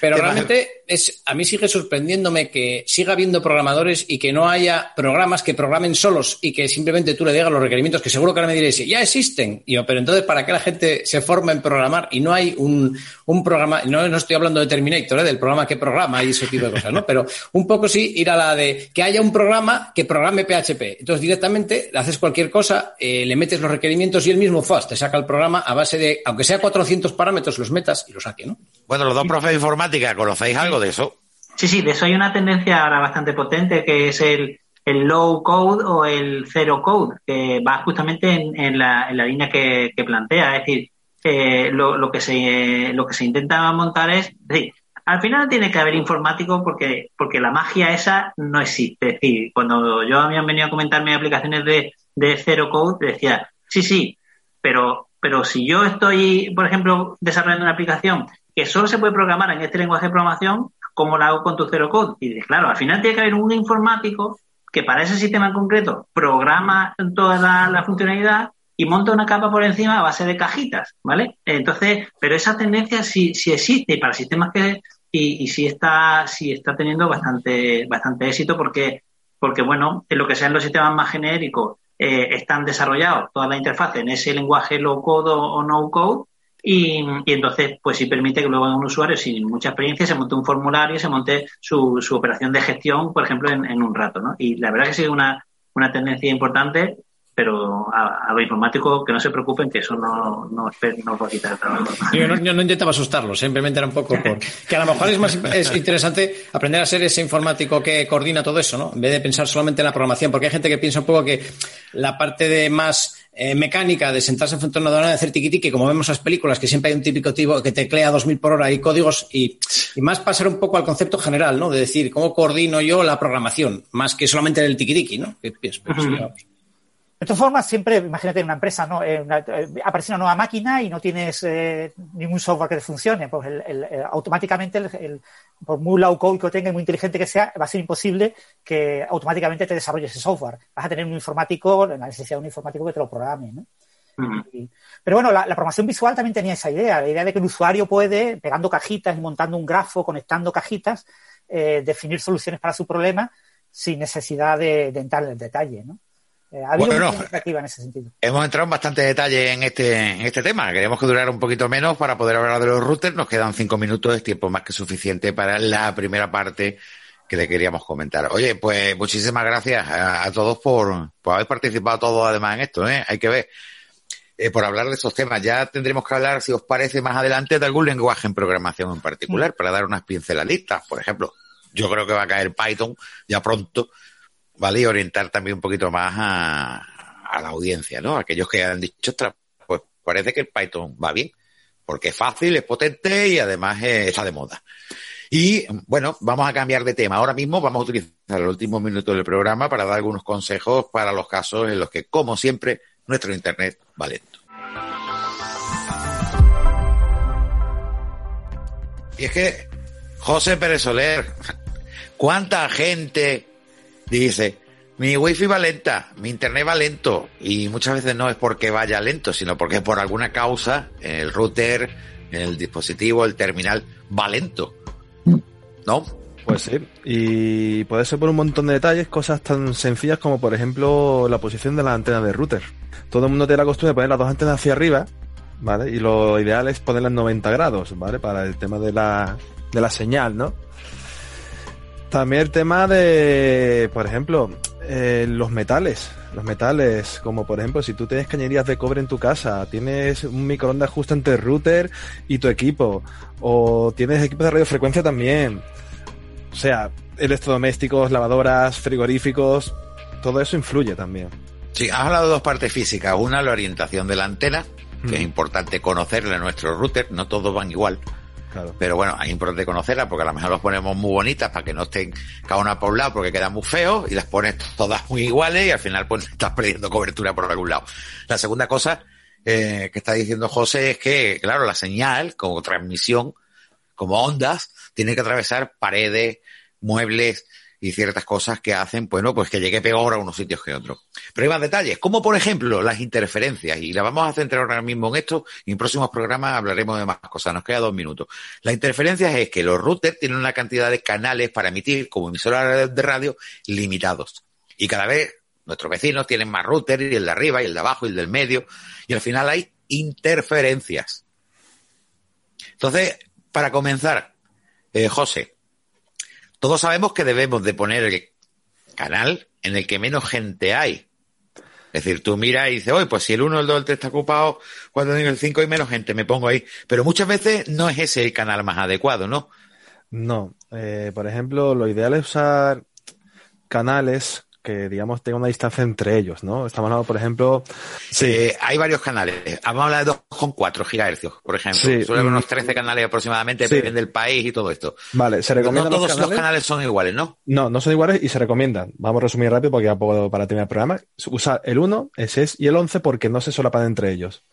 pero realmente es, a mí sigue sorprendiéndome que siga habiendo programadores y que no haya programas que programen solos y que simplemente tú le digas los requerimientos, que seguro que ahora me diréis, ya existen. Y yo, pero entonces, ¿para qué la gente se forma en programar y no hay un, programa, no, no estoy hablando de Terminator, ¿eh? del programa que programa y ese tipo de cosas, ¿no? Pero un poco sí ir a la de que haya un programa que programe PHP. Entonces, directamente haces cualquier cosa, eh, le metes los requerimientos y él mismo, fast, te saca el programa a base de, aunque sea 400 parámetros, los metas y los saque, ¿no? Bueno, los dos profes de informática, ¿conocéis algo de eso? Sí, sí, de eso hay una tendencia ahora bastante potente que es el, el low code o el zero code, que va justamente en, la, en la, línea que, plantea. Es decir, eh, lo, lo, que se, lo que se intenta montar es, decir, al final tiene que haber informático porque, porque la magia esa no existe. Es decir, cuando yo habían venido a comentarme aplicaciones de, de zero code, decía, sí, sí, pero, pero si yo estoy, por ejemplo, desarrollando una aplicación que solo se puede programar en este lenguaje de programación, ¿cómo lo hago con tu cero code? Y dices, claro, al final tiene que haber un informático que para ese sistema en concreto programa toda la, funcionalidad y monta una capa por encima a base de cajitas, ¿vale? Entonces, pero esa tendencia sí, sí existe para sistemas que y, y sí está sí está teniendo bastante bastante éxito porque porque bueno, en lo que sean los sistemas más genéricos eh, están desarrollados toda la interfaz en ese lenguaje low code o no code y, entonces, pues sí permite que luego un usuario sin mucha experiencia se monte un formulario, se monte su, su operación de gestión, por ejemplo, en, un rato, ¿no? Y la verdad que sí una, una tendencia importante, pero a, lo informático que no se preocupen, que eso no, no, no va a quitar el trabajo. Yo no, intentaba asustarlo, simplemente era un poco por... Que a lo mejor es más es interesante aprender a ser ese informático que coordina todo eso, ¿no? En vez de pensar solamente en la programación, porque hay gente que piensa un poco que la parte de más eh, mecánica de sentarse frente a una aduana de hacer tiquiti, que como vemos en las películas, que siempre hay un típico tipo que teclea a 2000 por hora y códigos, y, y, más pasar un poco al concepto general, ¿no? De decir, ¿cómo coordino yo la programación? Más que solamente el tiquitiqui, ¿no? Que, pues, de todas formas, siempre, imagínate, una empresa, ¿no? Eh, eh, aparece una nueva máquina y no tienes eh, ningún software que funcione. Pues el, automáticamente, el, por muy low code que tenga y muy inteligente que sea, va a ser imposible que automáticamente te desarrolle ese software. Vas a tener un informático, la necesidad de un informático que te lo programe, ¿no? pero bueno, la, la, programación visual también tenía esa idea, la idea de que el usuario puede, pegando cajitas y montando un grafo, conectando cajitas, definir soluciones para su problema sin necesidad de, de entrar en el detalle, ¿no? Eh, ha habido Bueno, mucha no. iniciativa en ese sentido. Hemos entrado en bastante detalle en este, en este tema. Queremos que durara un poquito menos para poder hablar de los routers. Nos quedan cinco minutos, es tiempo más que suficiente para la primera parte que le queríamos comentar. Oye, pues muchísimas gracias a, a todos por, por haber participado todos además en esto, ¿eh? Hay que ver. Eh, por hablar de esos temas. Ya tendremos que hablar, si os parece, más adelante de algún lenguaje en programación en particular, para dar unas pinceladitas. Por ejemplo, yo creo que va a caer Python ya pronto, ¿vale? Y orientar también un poquito más a, a la audiencia, ¿no? Aquellos que han dicho, "Ostras, pues parece que el Python va bien, porque es fácil, es potente y además eh, está de moda. Y bueno, vamos a cambiar de tema. Ahora mismo vamos a utilizar los últimos minutos del programa para dar algunos consejos para los casos en los que, como siempre, nuestro Internet va lento. Y es que, José Pérez Soler, ¿cuánta gente dice, mi wifi va lenta, mi internet va lento? Y muchas veces no es porque vaya lento, sino porque por alguna causa el router, el dispositivo, el terminal va lento. ¿No? Pues sí, y puede ser por un montón de detalles, cosas tan sencillas como por ejemplo la posición de la antena de router. Todo el mundo tiene la costumbre de poner las dos antenas hacia arriba, ¿vale? Y lo ideal es ponerlas en 90 grados, ¿vale? Para el tema de la, de la señal, ¿no? También el tema de, por ejemplo, eh, los metales. Los metales, como por ejemplo, si tú tienes cañerías de cobre en tu casa, tienes un microondas justo entre el router y tu equipo, o tienes equipos de radiofrecuencia también. O sea, electrodomésticos, lavadoras, frigoríficos, todo eso influye también. Sí, has hablado de dos partes físicas. Una, la orientación de la antena, que Mm. es importante conocerla en nuestro router. No todos van igual. Claro. Pero bueno, es importante conocerla porque a lo mejor los ponemos muy bonitas para que no estén cada una por un lado porque quedan muy feos y las pones todas muy iguales y al final pues estás perdiendo cobertura por algún lado. La segunda cosa eh, que está diciendo José es que, claro, la señal como transmisión, como ondas, tiene que atravesar paredes, muebles y ciertas cosas que hacen, bueno, pues que llegue peor a unos sitios que otros. Pero hay más detalles, como por ejemplo las interferencias, y la vamos a centrar ahora mismo en esto, y en próximos programas hablaremos de más cosas, nos queda dos minutos. Las interferencias es que los routers tienen una cantidad de canales para emitir como emisora de radio limitados. Y cada vez nuestros vecinos tienen más routers, y el de arriba, y el de abajo, y el del medio, y al final hay interferencias. Entonces, para comenzar, eh, José, todos sabemos que debemos de poner el canal en el que menos gente hay. Es decir, tú miras y dices, oye, pues si el 1, el 2, el 3 está ocupado, cuando en el 5 hay menos gente, me pongo ahí. Pero muchas veces no es ese el canal más adecuado, ¿no? No, eh, por ejemplo, lo ideal es usar canales que, digamos, tengan una distancia entre ellos, ¿no? Estamos hablando, por ejemplo, Eh, hay varios canales. Vamos a hablar de 2,4 gigahercios, por ejemplo. Sí. Suele haber Mm. unos 13 canales aproximadamente, Sí. depende del país y todo esto. vale, se No recomiendan todos los los canales. canales son iguales, ¿no? No, no son iguales y se recomiendan. Vamos a resumir rápido porque ya puedo para terminar el programa. Usa el 1, el 6 y el 11 porque no se solapan entre ellos.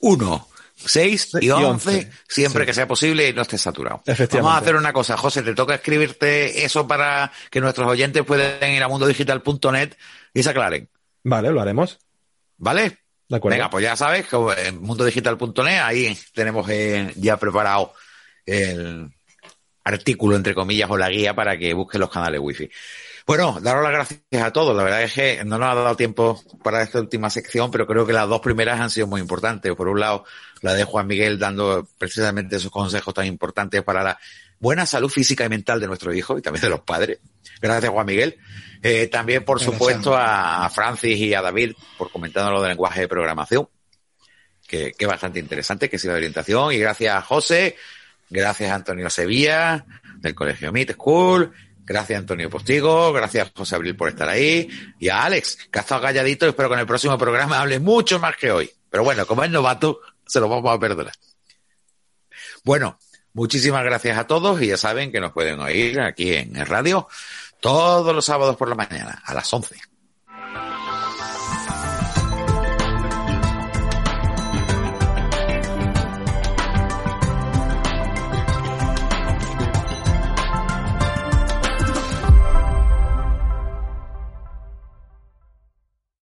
1, 6 y Y 11, 11, siempre sí. que sea posible y no esté saturado. Vamos a hacer una cosa, José, te toca escribirte eso para que nuestros oyentes puedan ir a mundodigital.net y se aclaren. Vale, lo haremos. ¿Vale? De acuerdo. Venga, pues ya sabes, en mundodigital.net ahí tenemos eh, ya preparado el artículo, entre comillas, o la guía para que busques los canales wifi. Bueno, daros las gracias a todos. La verdad es que no nos ha dado tiempo para esta última sección, pero creo que las dos primeras han sido muy importantes. Por un lado, la de Juan Miguel dando precisamente esos consejos tan importantes para la buena salud física y mental de nuestros hijos y también de los padres. Gracias, Juan Miguel. Eh, también, por Gracias. supuesto, a Francis y a David por comentarnos lo del lenguaje de programación, que, que bastante interesante, que es la orientación. Y gracias a José, gracias a Antonio Sevilla, del Colegio Meet School, gracias a Antonio Postigo, gracias a José Abril por estar ahí, y a Alex, que ha estado calladito, y espero que en el próximo programa hable mucho más que hoy. Pero bueno, como es novato, se lo vamos a perdonar. Bueno, muchísimas gracias a todos y ya saben que nos pueden oír aquí en el radio todos los sábados por la mañana a las 11.